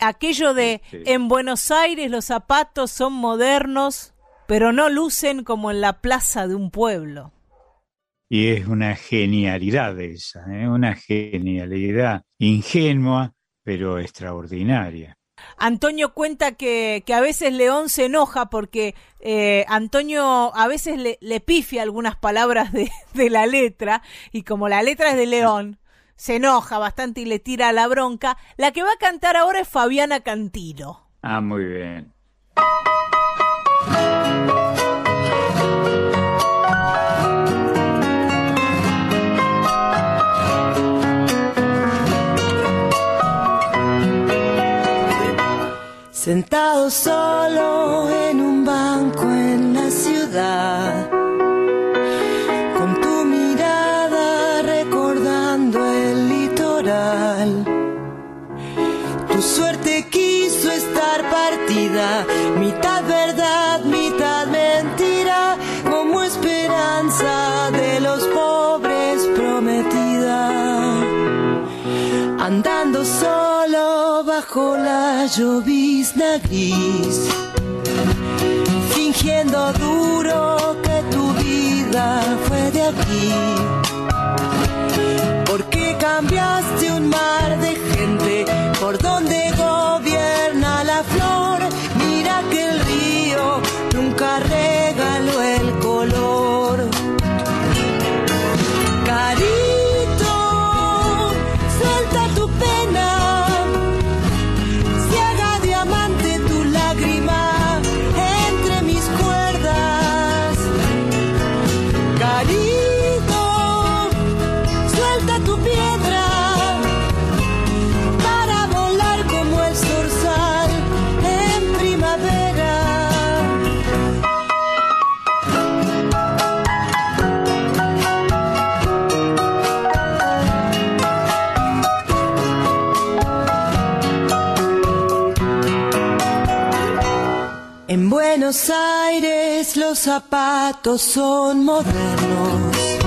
Aquello de Sí. en Buenos Aires los zapatos son modernos, pero no lucen como en la plaza de un pueblo. Y es una genialidad esa, ¿eh? una genialidad ingenua, pero extraordinaria. Antonio cuenta que, que a veces León se enoja porque eh, Antonio a veces le, le pifia algunas palabras de, de la letra y como la letra es de León, se enoja bastante y le tira la bronca. La que va a cantar ahora es Fabiana Cantilo. Ah, muy bien. Sentado solo en un banco en la ciudad, mitad verdad, mitad mentira, como esperanza de los pobres prometida andando solo bajo la llovizna gris, fingiendo duro que tu vida fue de aquí. Porque cambiaste un mar de gente por donde gobierna la flor. Zapatos son modernos,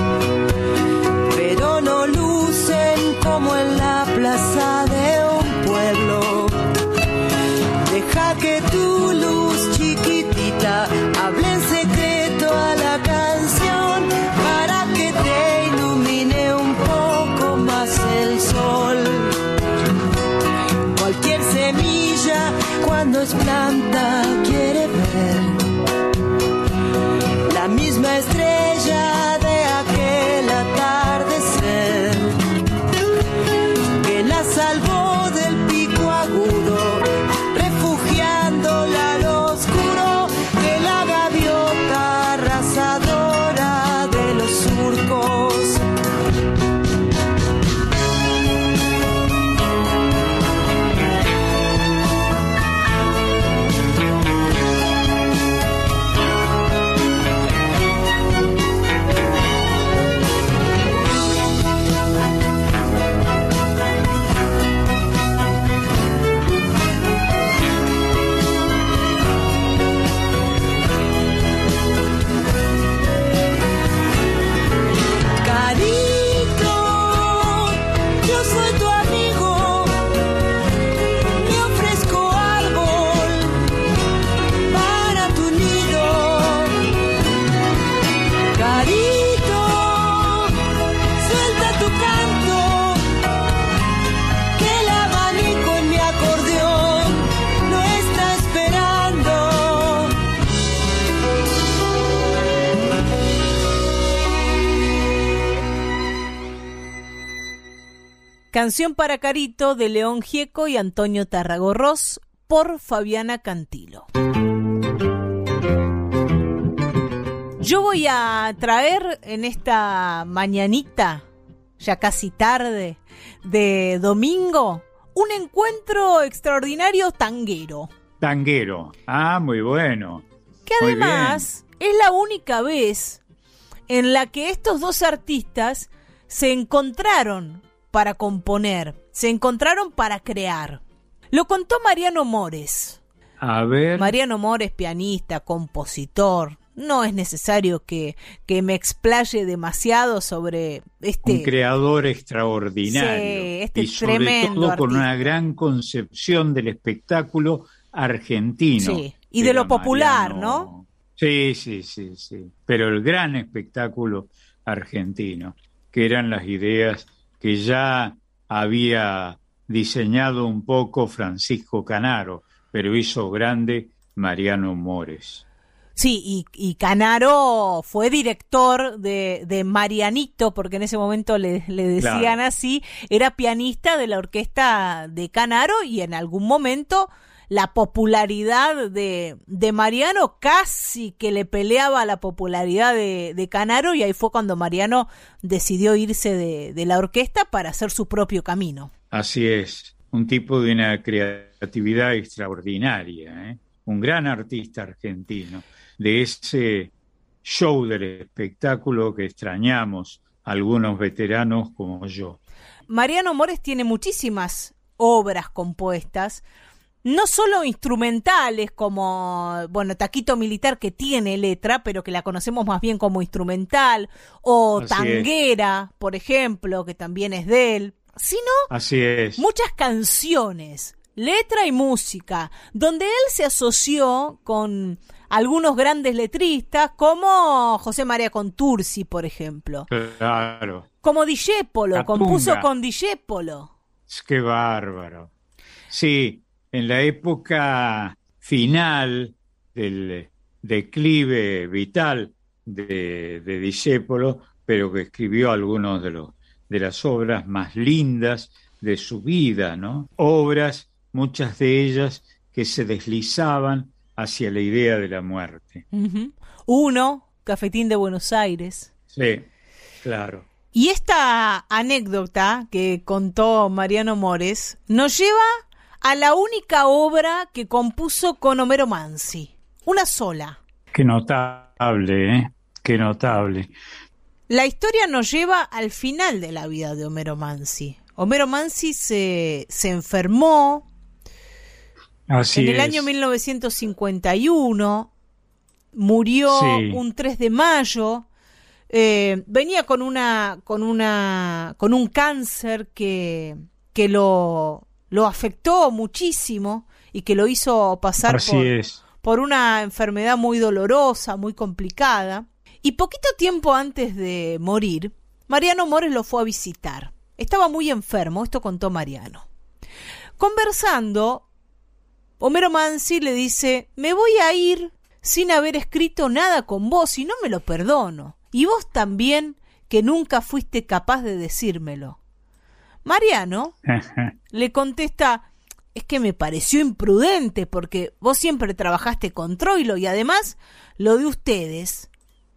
Canción para Carito de León Gieco y Antonio Tarragorros por Fabiana Cantilo. Yo voy a traer en esta mañanita, ya casi tarde, de domingo, un encuentro extraordinario tanguero. Tanguero. Ah, muy bueno. Que además es la única vez en la que estos dos artistas se encontraron para componer, se encontraron para crear. Lo contó Mariano Mores. A ver. Mariano Mores, pianista, compositor. No es necesario que, que me explaye demasiado sobre este... un creador extraordinario Sí, este y sobre tremendo todo con artista. una gran concepción del espectáculo argentino. Sí, y de lo popular, Mariano- ¿no? Sí, sí, sí, sí. Pero el gran espectáculo argentino, que eran las ideas que ya había diseñado un poco Francisco Canaro, pero hizo grande Mariano Mores. Sí, y, y Canaro fue director de, de Marianito, porque en ese momento le, le decían Claro. así, era pianista de la orquesta de Canaro y en algún momento la popularidad de, de Mariano casi que le peleaba a la popularidad de, de Canaro y ahí fue cuando Mariano decidió irse de, de la orquesta para hacer su propio camino. Así es, un tipo de una creatividad extraordinaria, ¿eh? un gran artista argentino, de ese show del espectáculo que extrañamos algunos veteranos como yo. Mariano Mores tiene muchísimas obras compuestas, no solo instrumentales como, bueno, Taquito Militar que tiene letra, pero que la conocemos más bien como instrumental, o Así es. Tanguera, por ejemplo, que también es de él, sino Así es. muchas canciones, letra y música, donde él se asoció con algunos grandes letristas como José María Contursi, por ejemplo. Claro. Como Dijépolo, compuso con Dijépolo. Qué bárbaro. Sí, en la época final del declive vital de, de Discépolo, pero que escribió algunos de los de las obras más lindas de su vida, ¿no? Obras, muchas de ellas que se deslizaban hacia la idea de la muerte. Uno, Cafetín de Buenos Aires. Sí, claro. Y esta anécdota que contó Mariano Mores nos lleva a la única obra que compuso con Homero Mansi. Una sola. Qué notable, ¿eh? Qué notable. La historia nos lleva al final de la vida de Homero Mansi. Homero Mansi se, se enfermó Así en el es. año 1951 murió Sí. un 3 de mayo. eh, venía con una con una con un cáncer que que lo lo afectó muchísimo y que lo hizo pasar Así por, es. por una enfermedad muy dolorosa, muy complicada. Y poquito tiempo antes de morir, Mariano Mores lo fue a visitar. Estaba muy enfermo, esto contó Mariano. Conversando, Homero Mansi le dice, me voy a ir sin haber escrito nada con vos y no me lo perdono. Y vos también, que nunca fuiste capaz de decírmelo. Mariano le contesta, es que me pareció imprudente porque vos siempre trabajaste con Troilo y además lo de ustedes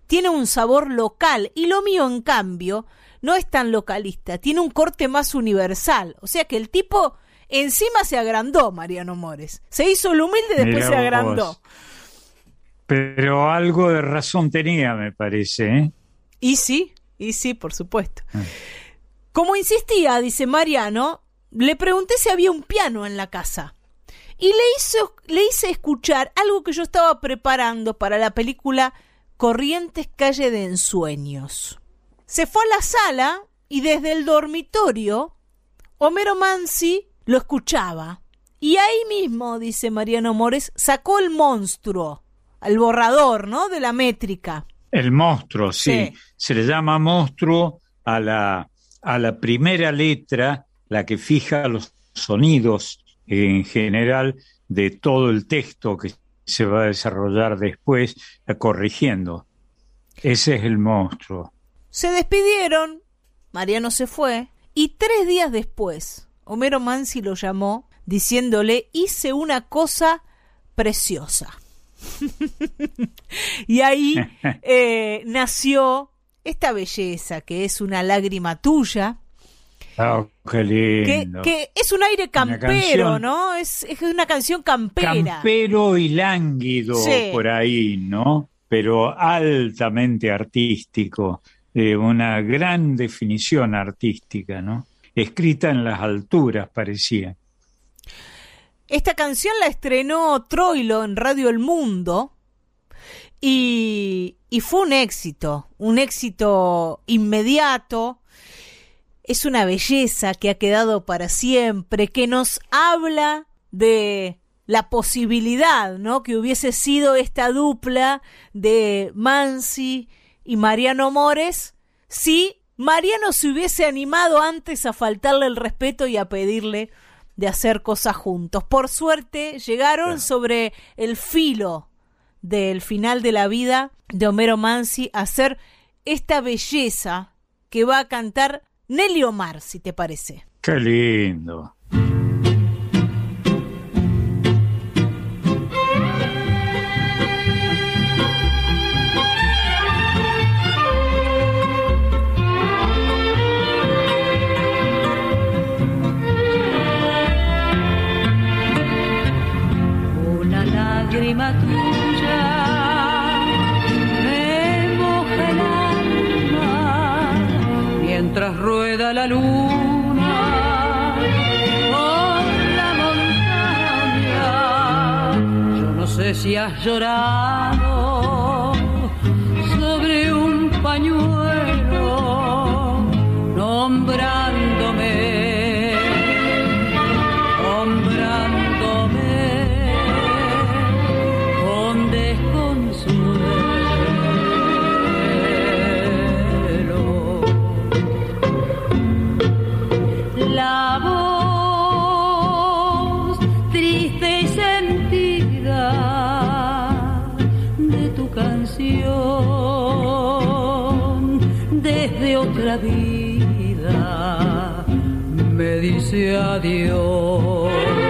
tiene un sabor local y lo mío en cambio no es tan localista, tiene un corte más universal. O sea que el tipo encima se agrandó, Mariano Mores. Se hizo el humilde y después Mirá se agrandó. vos. Pero algo de razón tenía, me parece. ¿eh? Y sí, y sí, por supuesto. Como insistía, dice Mariano, le pregunté si había un piano en la casa. Y le, hizo, le hice escuchar algo que yo estaba preparando para la película Corrientes Calle de Ensueños. Se fue a la sala y desde el dormitorio Homero Mansi lo escuchaba. Y ahí mismo, dice Mariano Mores, sacó el monstruo, al borrador, ¿no? De la métrica. El monstruo, sí. Sí. Se le llama monstruo a la, a la primera letra, la que fija los sonidos en general de todo el texto que se va a desarrollar después, eh, corrigiendo. Ese es el monstruo. Se despidieron, Mariano se fue, y tres días después, Homero Mansi lo llamó diciéndole hice una cosa preciosa. y ahí eh, nació esta belleza que es una lágrima tuya, Ah, qué que, lindo. que es un aire campero. ¿no? Es, es una canción campera. Campero y lánguido Sí. por ahí, ¿no? Pero altamente artístico, eh, una gran definición artística, ¿no? Escrita en las alturas, parecía. Esta canción la estrenó Troilo en Radio El Mundo y, y fue un éxito, un éxito inmediato. Es una belleza que ha quedado para siempre, que nos habla de la posibilidad, ¿no? Que hubiese sido esta dupla de Mansi y Mariano Mores si Mariano se hubiese animado antes a faltarle el respeto y a pedirle de hacer cosas juntos. Por suerte llegaron sobre el filo del final de la vida de Homero Mansi a hacer esta belleza que va a cantar Nelly Omar, si te parece. Qué lindo. Una lágrima mientras rueda la luna por la montaña. Yo no sé si has llorado sobre un pañuelo nombrándome otra vida me dice adiós.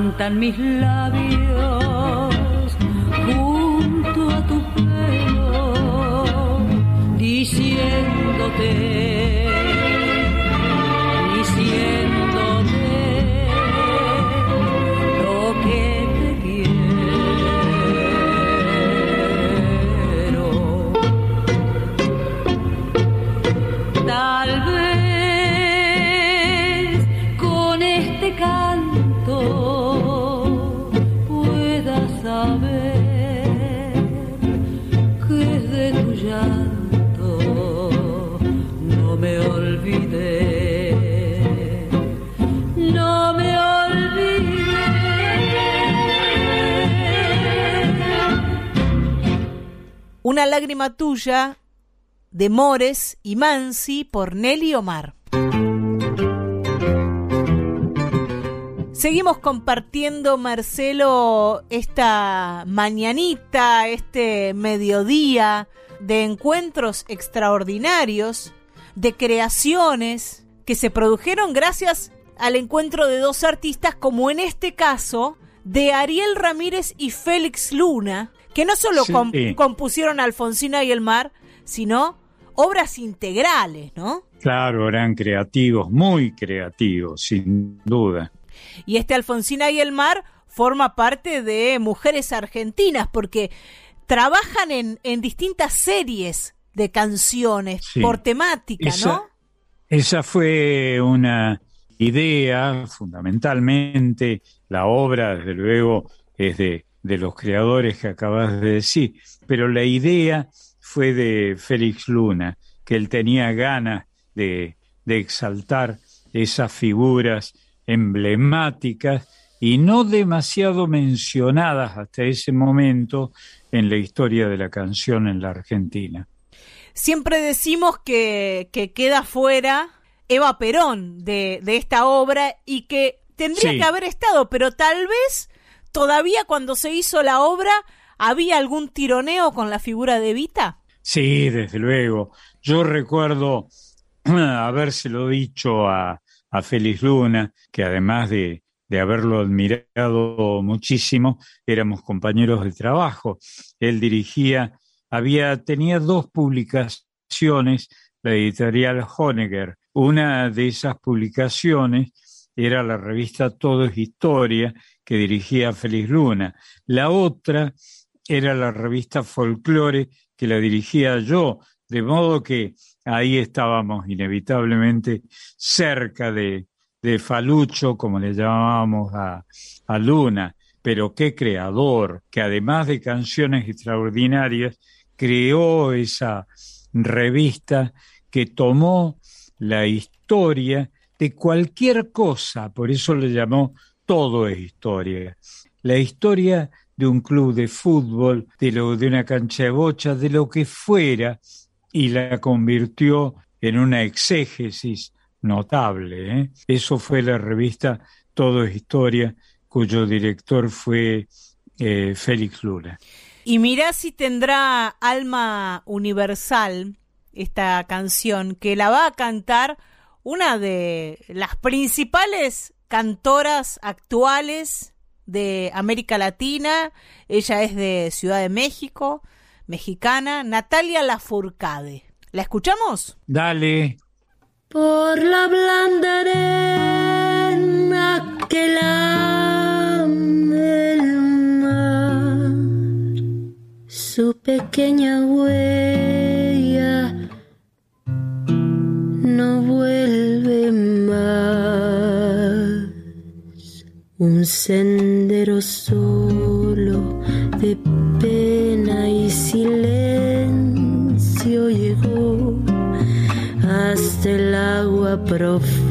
Cantan mis labios junto a tu pelo, diciéndote. Una lágrima tuya de Mores y Mansi por Nelly Omar. Seguimos compartiendo, Marcelo, esta mañanita, este mediodía de encuentros extraordinarios, de creaciones que se produjeron gracias al encuentro de dos artistas, como en este caso de Ariel Ramírez y Félix Luna, que no solo compusieron Alfonsina y el mar, sino obras integrales, ¿no? Claro, eran creativos, muy creativos, sin duda. Y este Alfonsina y el mar forma parte de Mujeres Argentinas, porque trabajan en, en distintas series de canciones por temática, ¿no? Esa fue una idea, fundamentalmente, la obra, desde luego, es de de los creadores que acabas de decir, pero la idea fue de Félix Luna, que él tenía ganas de, de exaltar esas figuras emblemáticas y no demasiado mencionadas hasta ese momento en la historia de la canción en la Argentina. Siempre decimos que, que queda fuera Eva Perón de, de esta obra y que tendría que haber estado, pero tal vez todavía cuando se hizo la obra había algún tironeo con la figura de Evita? Sí, desde luego. Yo recuerdo habérselo dicho a, a Félix Luna, que además de, de haberlo admirado muchísimo, éramos compañeros de trabajo. Él dirigía, había, tenía dos publicaciones, la editorial Honegger. Una de esas publicaciones era la revista Todo es Historia, que dirigía Félix Luna. La otra era la revista Folklore, que la dirigía yo, de modo que ahí estábamos inevitablemente cerca de, de Falucho, como le llamábamos a, a Luna, pero qué creador, que además de canciones extraordinarias, creó esa revista que tomó la historia de cualquier cosa, por eso le llamó todo es historia. La historia de un club de fútbol, de, lo, de una cancha de bocha, de lo que fuera, y la convirtió en una exégesis notable. ¿eh? Eso fue la revista Todo es Historia, cuyo director fue eh, Félix Luna. Y mirá si tendrá alma universal esta canción, que la va a cantar una de las principales cantoras actuales de América Latina. Ella es de Ciudad de México, mexicana, Natalia Lafourcade. ¿La escuchamos? Dale. Por la blanda arena que la el mar, su pequeña huella un sendero solo de pena y silencio llegó hasta el agua profunda.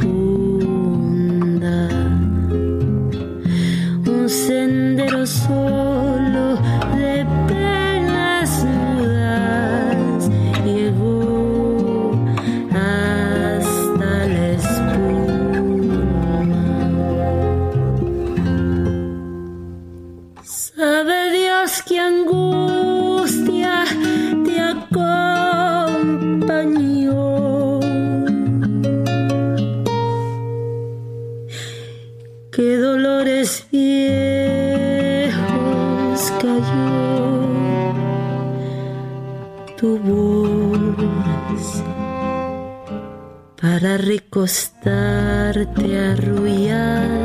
Para recostarte arrullada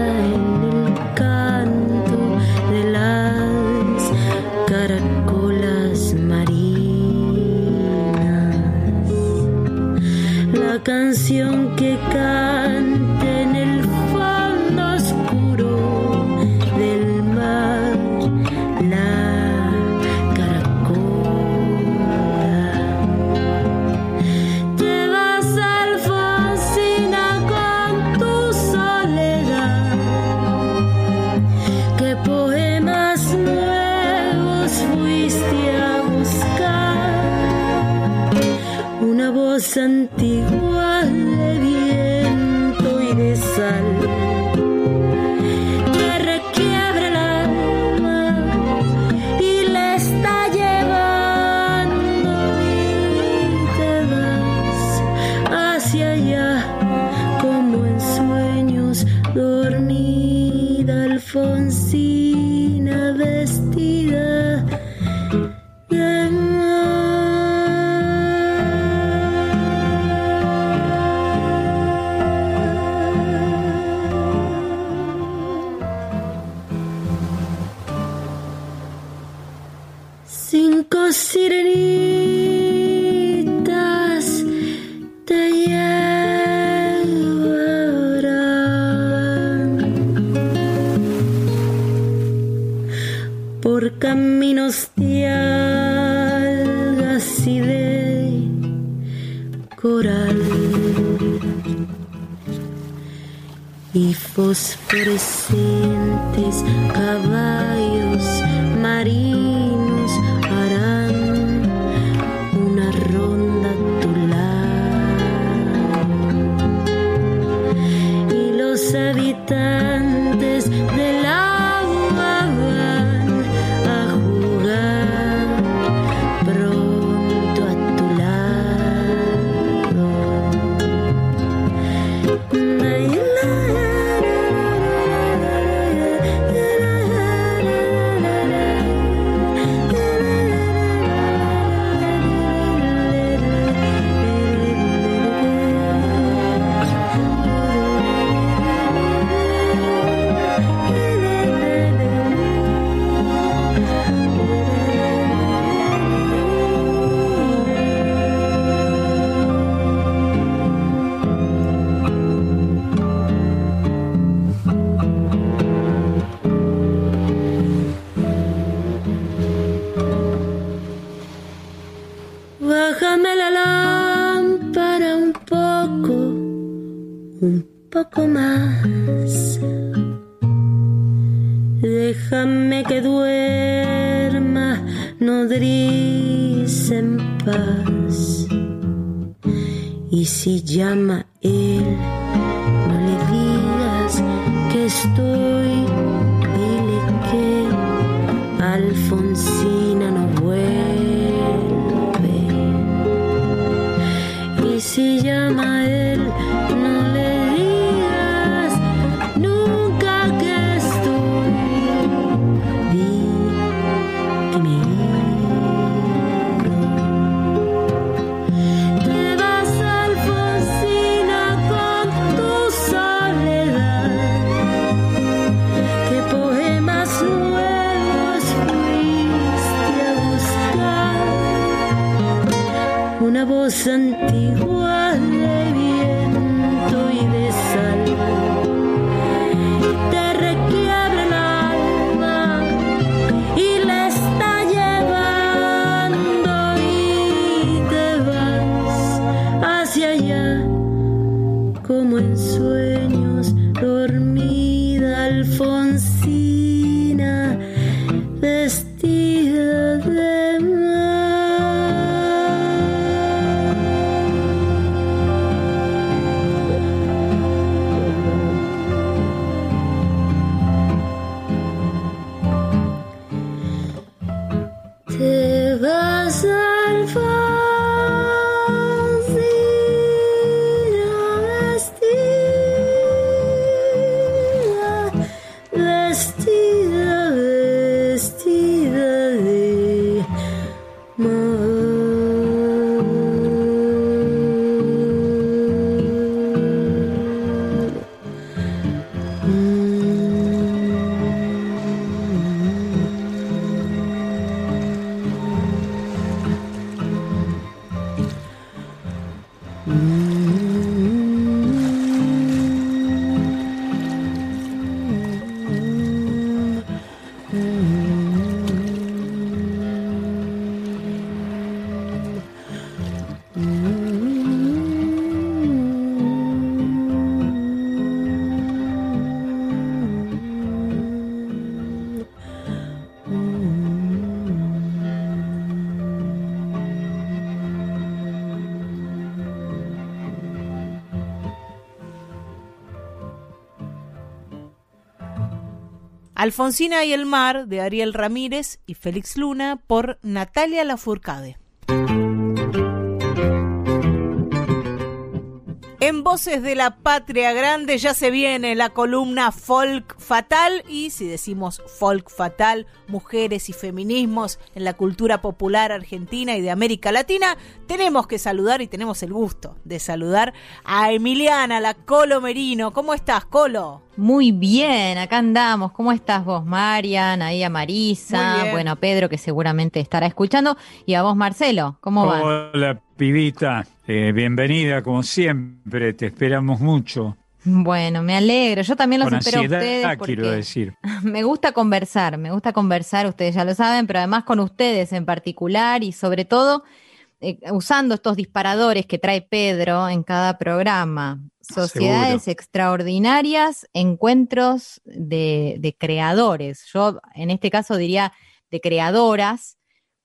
Alfonsina y el mar de Ariel Ramírez y Félix Luna por Natalia Lafourcade. En Voces de la Patria Grande ya se viene la columna Folk Fatal y si decimos Folk Fatal, mujeres y feminismos en la cultura popular argentina y de América Latina, tenemos que saludar y tenemos el gusto de saludar a Emiliana, la Colo Merino. ¿Cómo estás, Colo? Muy bien, acá andamos. ¿Cómo estás vos, Marian? Ahí a Marisa, bueno, a Pedro que seguramente estará escuchando y a vos, Marcelo. ¿Cómo va? Hola, pibita. Eh, bienvenida, como siempre. Te esperamos mucho. Bueno, me alegro. Yo también los Con espero a ustedes porque quiero decir. me gusta conversar, me gusta conversar, ustedes ya lo saben, pero además con ustedes en particular y sobre todo eh, usando estos disparadores que trae Pedro en cada programa. Sociedades extraordinarias, encuentros de, de creadores. Yo en este caso diría de creadoras,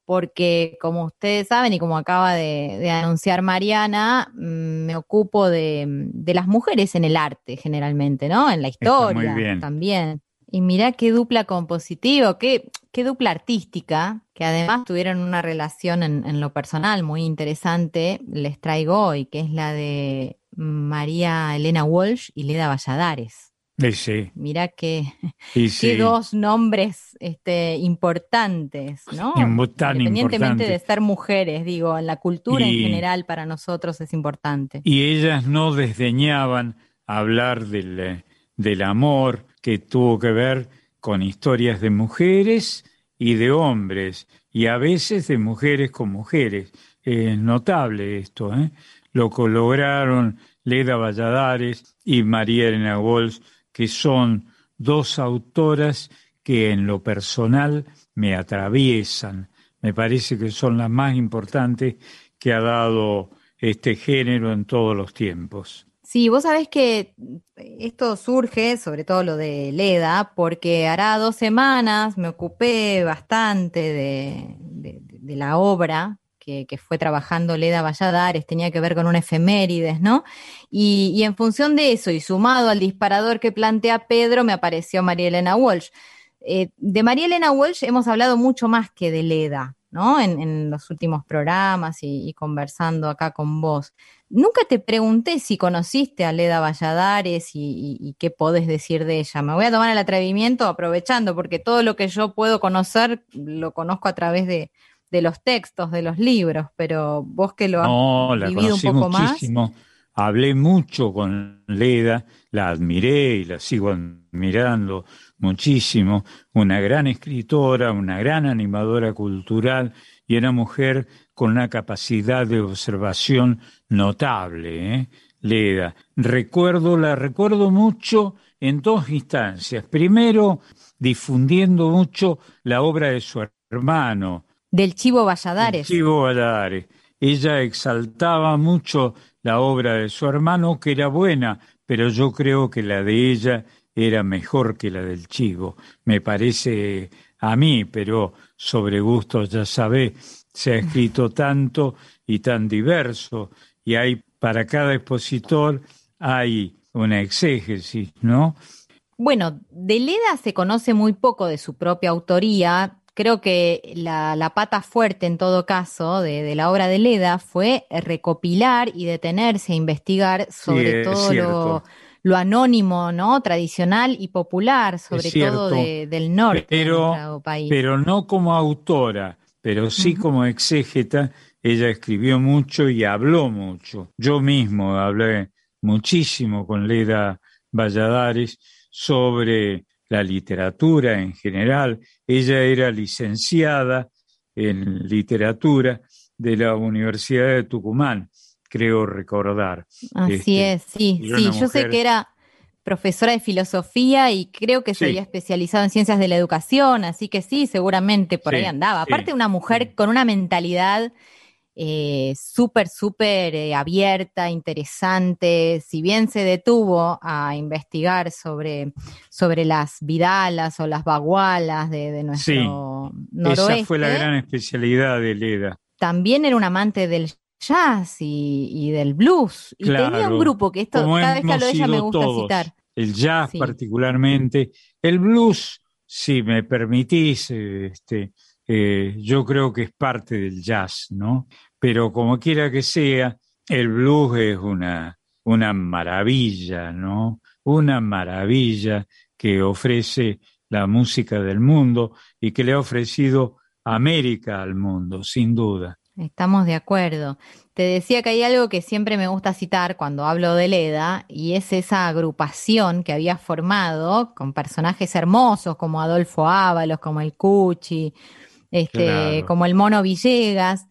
porque como ustedes saben y como acaba de, de anunciar Mariana, mm, me ocupo de, de las mujeres en el arte generalmente, ¿no? En la muy historia bien. también. Y mirá qué dupla compositiva, qué, qué dupla artística, que además tuvieron una relación en, en lo personal muy interesante, les traigo hoy, que es la de María Elena Walsh y Leda Valladares. Sí, Y qué sí. dos nombres este, importantes, ¿no? Imbo- tan Independientemente importante. de ser mujeres, digo, en la cultura Y- en general para nosotros es importante. Y ellas no desdeñaban hablar del, eh, del amor que tuvo que ver con historias de mujeres y de hombres, y a veces de mujeres con mujeres. Es notable esto, ¿eh? Lo que lograron Leda Valladares y María Elena Walsh, que son dos autoras que en lo personal me atraviesan. Me parece que son las más importantes que ha dado este género en todos los tiempos. Sí, vos sabés que esto surge, sobre todo lo de Leda, porque hará dos semanas me ocupé bastante de, de- de la obra que, fue trabajando Leda Valladares, tenía que ver con un efemérides, ¿no? Y, y en función de eso, y sumado al disparador que plantea Pedro, me apareció María Elena Walsh. Eh, de María Elena Walsh hemos hablado mucho más que de Leda, ¿no? En, en los últimos programas y, conversando acá con vos. Nunca te pregunté si conociste a Leda Valladares y, y- y qué podés decir de ella. Me voy a tomar el atrevimiento aprovechando, porque todo lo que yo puedo conocer lo conozco a través de, de los textos, de los libros, pero vos que lo has No, la vivido un conocí poco más. muchísimo. Hablé mucho con Leda, la admiré y la sigo admirando muchísimo. Una gran escritora, una gran animadora cultural y una mujer con una capacidad de observación notable, ¿eh? Leda. Recuerdo, la recuerdo mucho en dos instancias. Primero, difundiendo mucho la obra de su hermano, Del Chivo Valladares. Chivo Valladares. Ella exaltaba mucho la obra de su hermano, que era buena, pero yo creo que la de ella era mejor que la del Chivo. Me parece a mí, pero sobre gustos ya sabe, se ha escrito tanto y tan diverso, y hay para cada expositor hay una exégesis, ¿no? Bueno, de Leda se conoce muy poco de su propia autoría. Creo que la, la pata fuerte en todo caso de, de la obra de Leda fue recopilar y detenerse a investigar sobre todo lo, anónimo, ¿no? Tradicional y popular, sobre todo de- del norte pero, país. pero no como autora, pero sí como exégeta. Ella escribió mucho y habló mucho. Yo mismo hablé muchísimo con Leda Valladares sobre la literatura en general. Ella era licenciada en literatura de la Universidad de Tucumán, creo recordar. Así Este, es, sí, sí. Yo sé que era profesora de filosofía y creo que se había especializado en ciencias de la educación, así que sí, seguramente por Sí, ahí andaba. sí, Aparte, una mujer con una mentalidad eh, súper, súper eh, abierta, interesante. Si bien se detuvo a investigar sobre, sobre las vidalas o las bagualas de, de nuestro noroeste, Esa fue la gran especialidad de Leda. también era un amante del jazz y, y del blues. Y tenía un grupo que esto, cada vez que hablo de ella me gusta todos. citar. El jazz Sí. particularmente, el blues si me permitís, este, eh, yo creo que es parte del jazz, ¿no? Pero como quiera que sea, el blues es una, una maravilla, ¿no? Una maravilla que ofrece la música del mundo y que le ha ofrecido América al mundo, sin duda. Estamos de acuerdo. Te decía que hay algo que siempre me gusta citar cuando hablo de Leda y es esa agrupación que había formado con personajes hermosos como Adolfo Ábalos, como el Cuchi, este, como el Mono Villegas,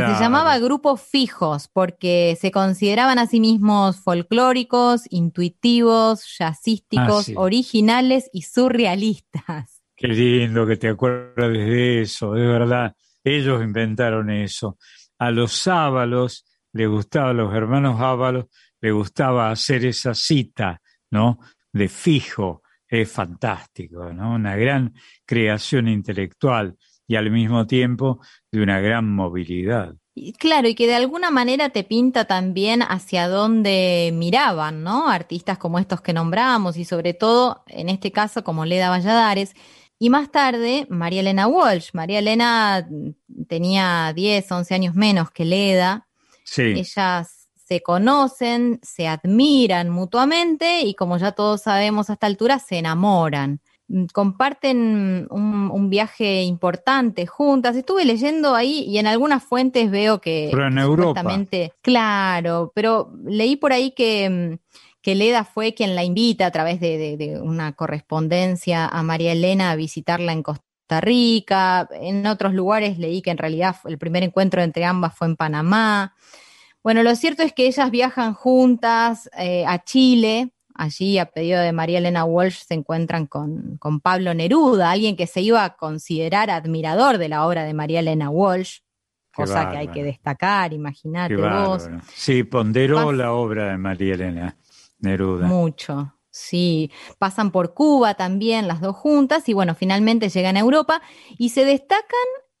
que se llamaba grupos fijos porque se consideraban a sí mismos folclóricos, intuitivos, jazzísticos, Ah, originales y surrealistas. Qué lindo que te acuerdes de eso, de verdad. Ellos inventaron eso. A los Ábalos le gustaba, a los hermanos Ábalos le gustaba hacer esa cita, ¿no? De fijo. Es fantástico, ¿no? Una gran creación intelectual y al mismo tiempo de una gran movilidad. Claro, y que de alguna manera te pinta también hacia dónde miraban, ¿no? Artistas como estos que nombramos y sobre todo, en este caso, como Leda Valladares. Y más tarde, María Elena Walsh. María Elena tenía 10, 11 años menos que Leda. Sí. Ellas se conocen, se admiran mutuamente y como ya todos sabemos a esta altura, se enamoran. Mm, Comparten un, un viaje importante juntas. Estuve leyendo ahí y en algunas fuentes veo que Pero en Europa. claro, pero leí por ahí que, mm, que Leda fue quien la invita a través de, de- de una correspondencia a María Elena a visitarla en Costa Rica. En otros lugares leí que en realidad el primer encuentro entre ambas fue en Panamá. Bueno, lo cierto es que ellas viajan juntas eh, a Chile. Allí, a pedido de María Elena Walsh, se encuentran con, con Pablo Neruda, alguien que se iba a considerar admirador de la obra de María Elena Walsh, Qué cosa que hay que destacar, imagínate vos. Sí, ponderó Pas- la obra de María Elena Neruda. Mucho, sí. Pasan por Cuba también, las dos juntas, y bueno, finalmente llegan a Europa y se destacan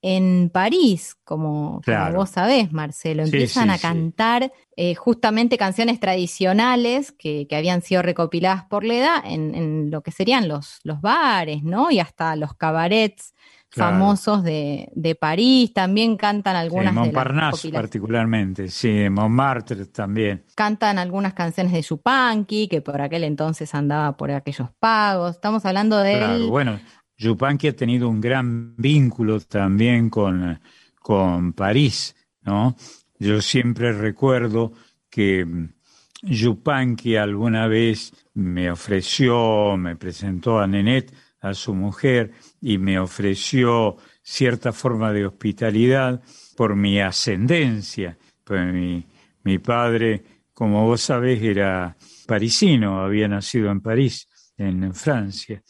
en París, como, como vos sabés, Marcelo. Sí, Empiezan sí, a sí. cantar eh, justamente canciones tradicionales que, que habían sido recopiladas por Leda en, en lo que serían los, los bares, ¿no? Y hasta los cabarets Claro. famosos de, de París. También cantan Sí, algunas de las Montparnasse particularmente, sí, Montmartre también. Cantan algunas canciones de Yupanqui, que por aquel entonces andaba por aquellos pagos. Estamos hablando de Claro, bueno, Yupanqui ha tenido un gran vínculo también con, con París, ¿no? Yo siempre recuerdo que mm, Yupanqui alguna vez me ofreció, me presentó a Nenet, a su mujer, y me ofreció cierta forma de hospitalidad por mi ascendencia. Pues mi, mi padre, como vos sabés, era parisino, había nacido en París, en Francia.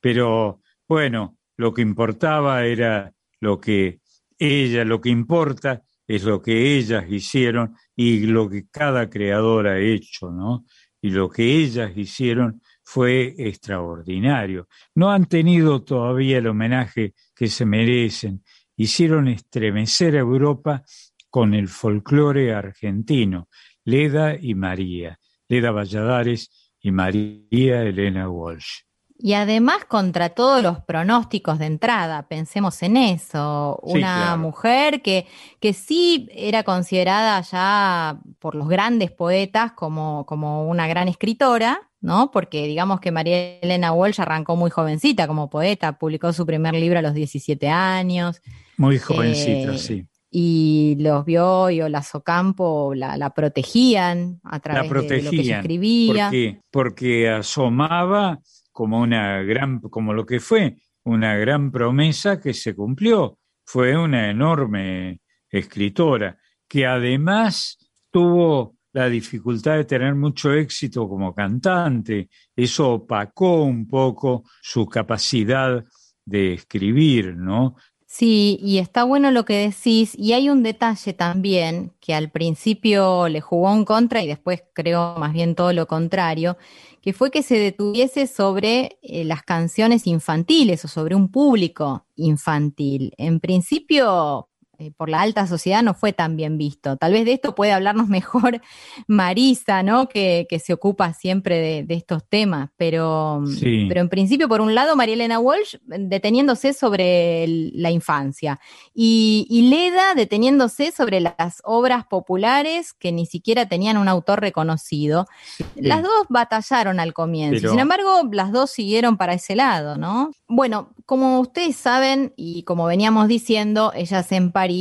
Pero bueno, lo que importaba era lo que ella, lo que importa es lo que ellas hicieron y lo que cada creador ha hecho, ¿no? Y lo que ellas hicieron fue extraordinario. No han tenido todavía el homenaje que se merecen. Hicieron estremecer a Europa con el folclore argentino, Leda y María, Leda Valladares y María Elena Walsh. Y además contra todos los pronósticos de entrada, pensemos en eso, Sí, una claro. mujer que, que sí era considerada ya por los grandes poetas como, como una gran escritora, ¿no? Porque digamos que María Elena Walsh arrancó muy jovencita como poeta, publicó su primer libro a los 17 años. Muy jovencita, Eh, sí. Y los vio y Olazo Campo la, la protegían a La través de- de, lo que ella escribía. Porque, porque asomaba como una gran, como lo que fue, una gran promesa que se cumplió. Fue una enorme escritora que además tuvo la dificultad de tener mucho éxito como cantante. Eso opacó un poco su capacidad de escribir, ¿no? Sí, y está bueno lo que decís, y hay un detalle también que al principio le jugó en contra y después creo más bien todo lo contrario, que fue que se detuviese sobre eh, las canciones infantiles o sobre un público infantil. En principio, eh, por la alta sociedad no fue tan bien visto. Tal vez de esto puede hablarnos mejor Marisa, ¿no? Que, se ocupa siempre de, estos temas, pero, pero en principio, por un lado, María Elena Walsh deteniéndose sobre la infancia y, Leda deteniéndose sobre las obras populares que ni siquiera tenían un autor reconocido. Las dos batallaron al comienzo, sin embargo, las dos siguieron para ese lado, ¿no? Bueno, como ustedes saben y como veníamos diciendo, ellas en París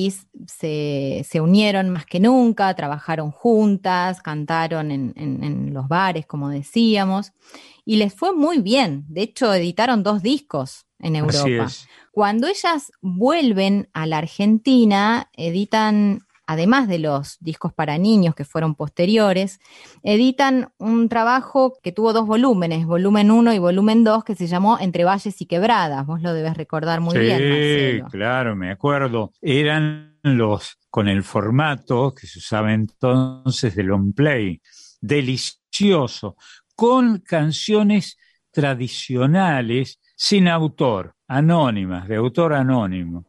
se, unieron más que nunca, trabajaron juntas, cantaron en, los bares, como decíamos, y les fue muy bien. De hecho, editaron dos discos en Europa. Cuando ellas vuelven a la Argentina, editan además de los discos para niños que fueron posteriores, editan un trabajo que tuvo dos volúmenes, volumen 1 y volumen 2, que se llamó Entre Valles y Quebradas. Vos lo debes recordar muy bien. Sí, claro, me acuerdo. Eran los con el formato que se usaba entonces del on play, delicioso, con canciones tradicionales sin autor, anónimas, de autor anónimo.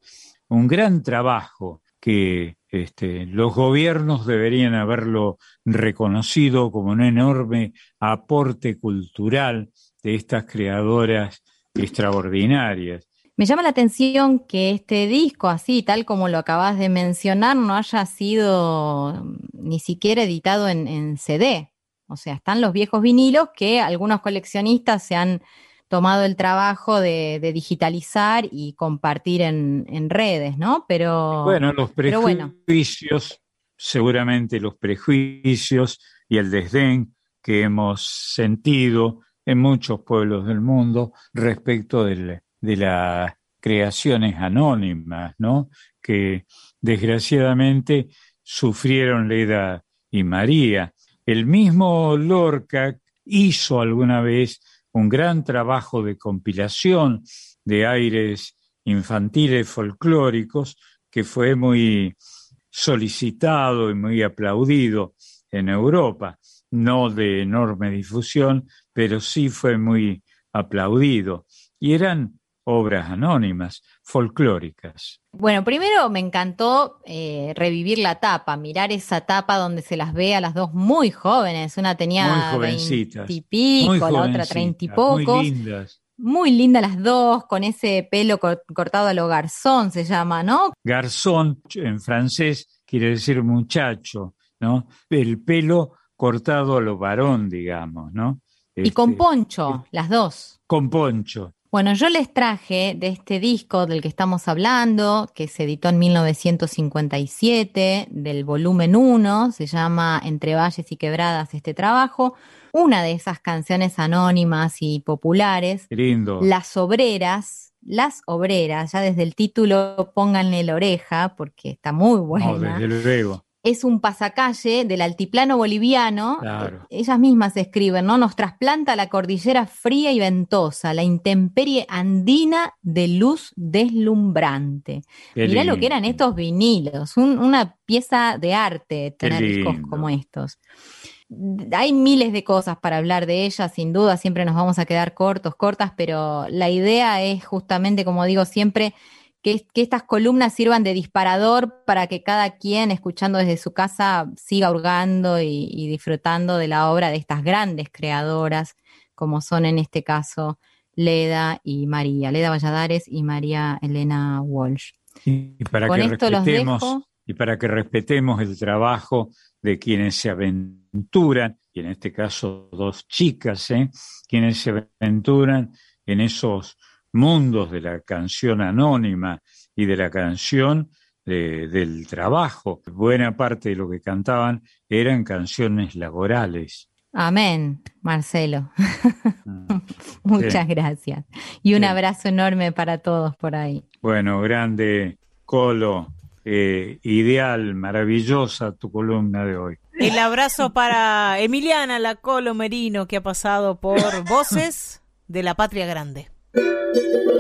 Un gran trabajo que este, los gobiernos deberían haberlo reconocido como un enorme aporte cultural de estas creadoras extraordinarias. Me llama la atención que este disco, así tal como lo acabas de mencionar, no haya sido ni siquiera editado en CD. O sea, están los viejos vinilos que algunos coleccionistas se han tomado el trabajo de, digitalizar y compartir en, redes, ¿no? Pero bueno, los prejuicios, seguramente los prejuicios y el desdén que hemos sentido en muchos pueblos del mundo respecto de las creaciones anónimas, ¿no? Que desgraciadamente sufrieron Leda y María. El mismo Lorca hizo alguna vez un gran trabajo de compilación de aires infantiles folclóricos que fue muy solicitado y muy aplaudido en Europa, no de enorme difusión, pero sí fue muy aplaudido. Y eran obras anónimas, folclóricas. Bueno, primero me encantó eh, revivir la tapa, mirar esa tapa donde se las ve a las dos muy jóvenes. Una tenía veintipico, la otra treinta y pocos. Muy lindas. Muy lindas las dos, con ese pelo cortado a lo garzón se llama, ¿no? Garzón en francés quiere decir muchacho, ¿no? El pelo cortado a lo varón, digamos, ¿no? y con este, poncho, las dos. Con poncho. Bueno, yo les traje de este disco del que estamos hablando, que se editó en 1957, del volumen 1, se llama Entre Valles y Quebradas este trabajo, una de esas canciones anónimas y populares. lindo. Las Obreras, Las Obreras, ya desde el título pónganle la oreja, porque está muy buena. No, desde luego es un pasacalle del altiplano boliviano. Ellas mismas escriben, ¿no? Nos trasplanta la cordillera fría y ventosa, la intemperie andina de luz deslumbrante. Mirá lo que eran estos vinilos, una pieza de arte tener discos como estos. Hay miles de cosas para hablar de ellas, sin duda, siempre nos vamos a quedar cortos, cortas, pero la idea es justamente, como digo siempre, que, estas columnas sirvan de disparador para que cada quien, escuchando desde su casa, siga hurgando y, disfrutando de la obra de estas grandes creadoras, como son en este caso Leda y María, Leda Valladares y María Elena Walsh. Y para, que respetemos, y para que respetemos el trabajo de quienes se aventuran, y en este caso dos chicas, ¿eh? quienes se aventuran en esos mundos de la canción anónima y de la canción del trabajo. Buena parte de lo que cantaban eran canciones laborales. Amén, Marcelo. Muchas gracias. Y un abrazo enorme para todos por ahí. Bueno, grande Colo, eh, ideal, maravillosa tu columna de hoy. El abrazo para Emiliana, la Colo Merino, que ha pasado por Voces de la Patria Grande. Thank you.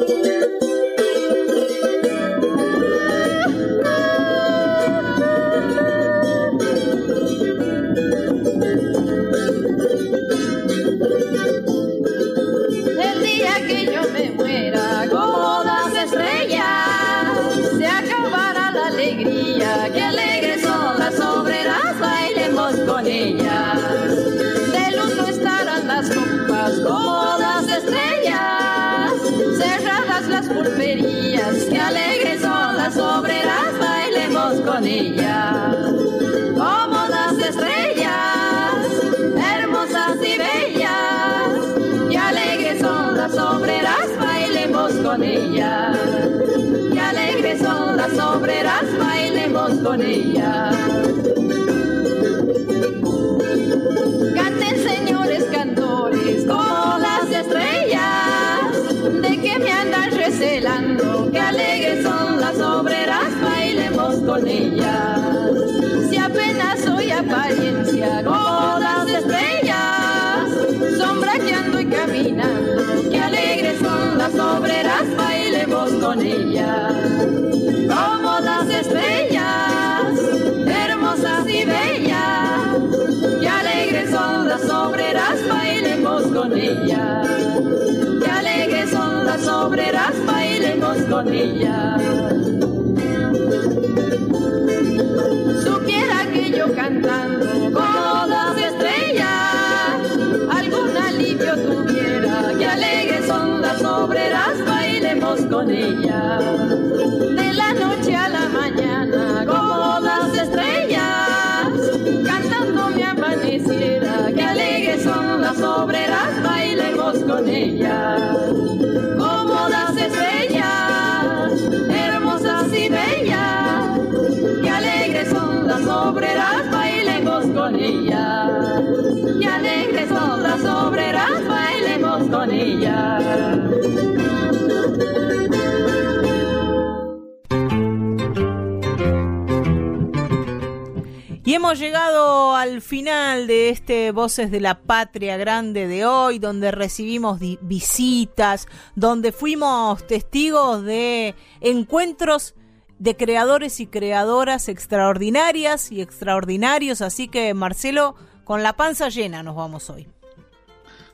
Las obreras, bailemos con ellas. Supiera que yo cantando como las estrellas, algún alivio tuviera, que alegres son las obreras, bailemos con ellas. De la noche a la mañana, como las estrellas, cantando me amaneciera, que alegres son las obreras, bailemos con ellas. Con ellas. Y hemos llegado al final de este Voces de la Patria Grande de hoy, donde recibimos visitas, donde fuimos testigos de encuentros de creadores y creadoras extraordinarias y extraordinarios. Así que, Marcelo, con la panza llena nos vamos hoy.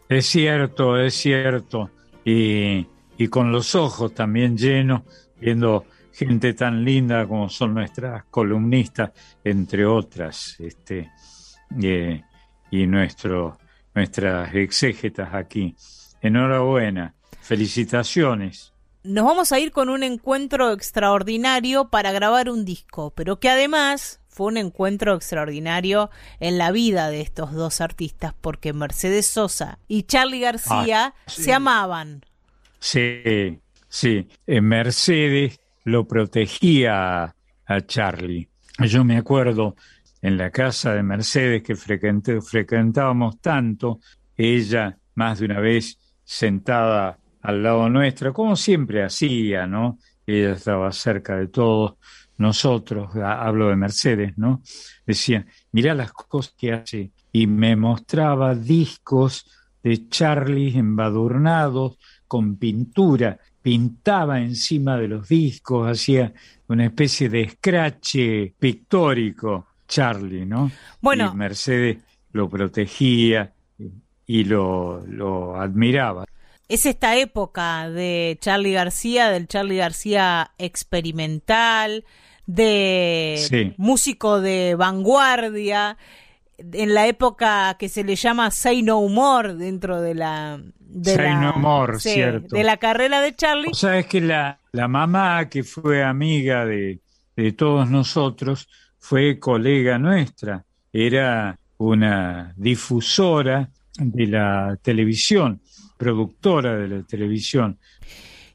Es cierto, es cierto. Y, y con los ojos también llenos, viendo gente tan linda como son nuestras columnistas, entre otras, este, eh, y nuestro, nuestras exégetas aquí. Enhorabuena, felicitaciones. Nos vamos a ir con un encuentro extraordinario para grabar un disco, pero que además fue un encuentro extraordinario en la vida de estos dos artistas, porque Mercedes Sosa y Charlie García Ah, sí. se amaban. Sí, sí. Eh, Mercedes lo protegía a Charlie. Yo me acuerdo en la casa de Mercedes que frecuentábamos tanto, ella más de una vez sentada al lado nuestro, como siempre hacía, ¿no? Ella estaba cerca de todos nosotros, ha- hablo de Mercedes, ¿no? Decía, mirá las cosas que hace, y me mostraba discos de Charlie embadurnados con pintura, pintaba encima de los discos, hacía una especie de escrache pictórico, Charlie, ¿no? Bueno. Y Mercedes lo protegía y- y lo, lo admiraba. Es esta época de Charlie García, del Charlie García experimental, de Sí. músico de vanguardia, en la época que se le llama Say No More dentro de la... De Say la- No More, sí, cierto. De la carrera de Charlie. O sea, es que la, la mamá, que fue amiga de, de todos nosotros, fue colega nuestra. Era una difusora de la televisión, productora de la televisión.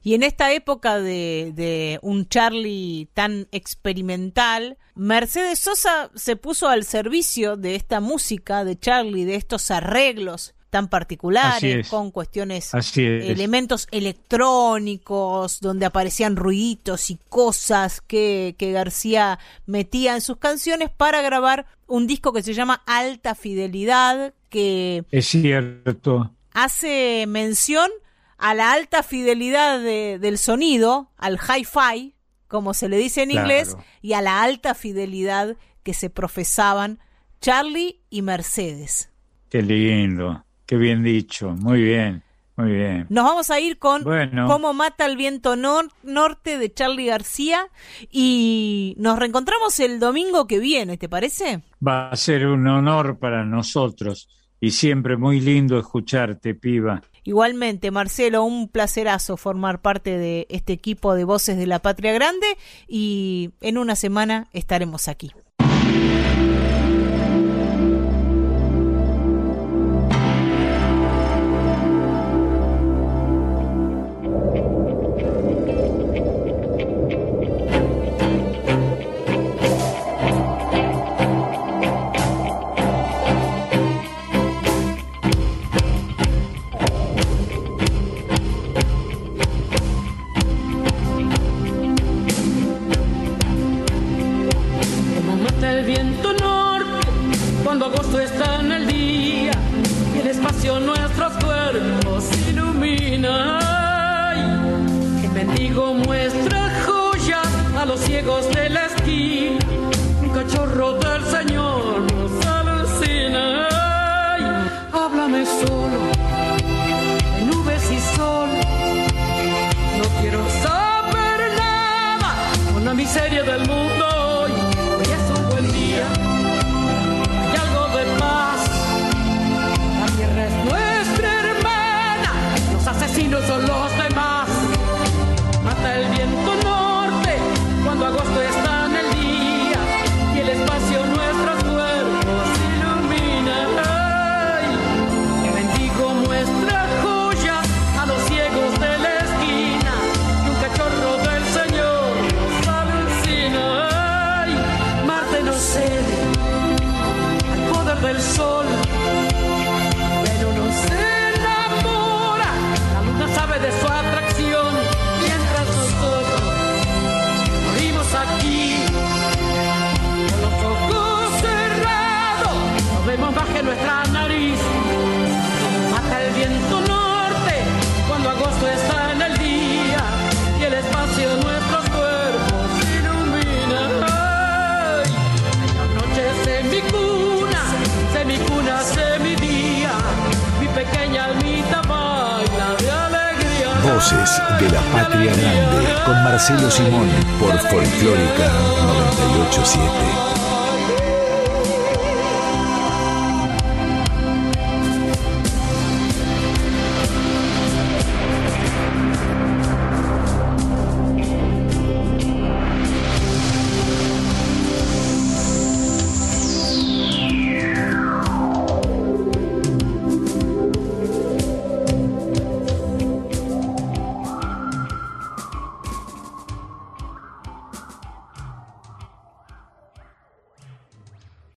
Y en esta época de, de un Charlie tan experimental, Mercedes Sosa se puso al servicio de esta música de Charlie, de estos arreglos tan particulares, es. con cuestiones, Así elementos electrónicos, donde aparecían ruiditos y cosas que, que García metía en sus canciones para grabar un disco que se llama Alta Fidelidad, que Es cierto. hace mención a la alta fidelidad de- del sonido, al hi-fi, como se le dice en Claro. inglés, y a la alta fidelidad que se profesaban Charlie y Mercedes. Qué lindo, qué bien dicho, muy bien. Muy bien. Nos vamos a ir con Cómo mata el viento norte de Charlie García y nos reencontramos el domingo que viene, ¿te parece? Va a ser un honor para nosotros y siempre muy lindo escucharte, piba. Igualmente, Marcelo, un placerazo formar parte de este equipo de Voces de la Patria Grande y en una semana estaremos aquí.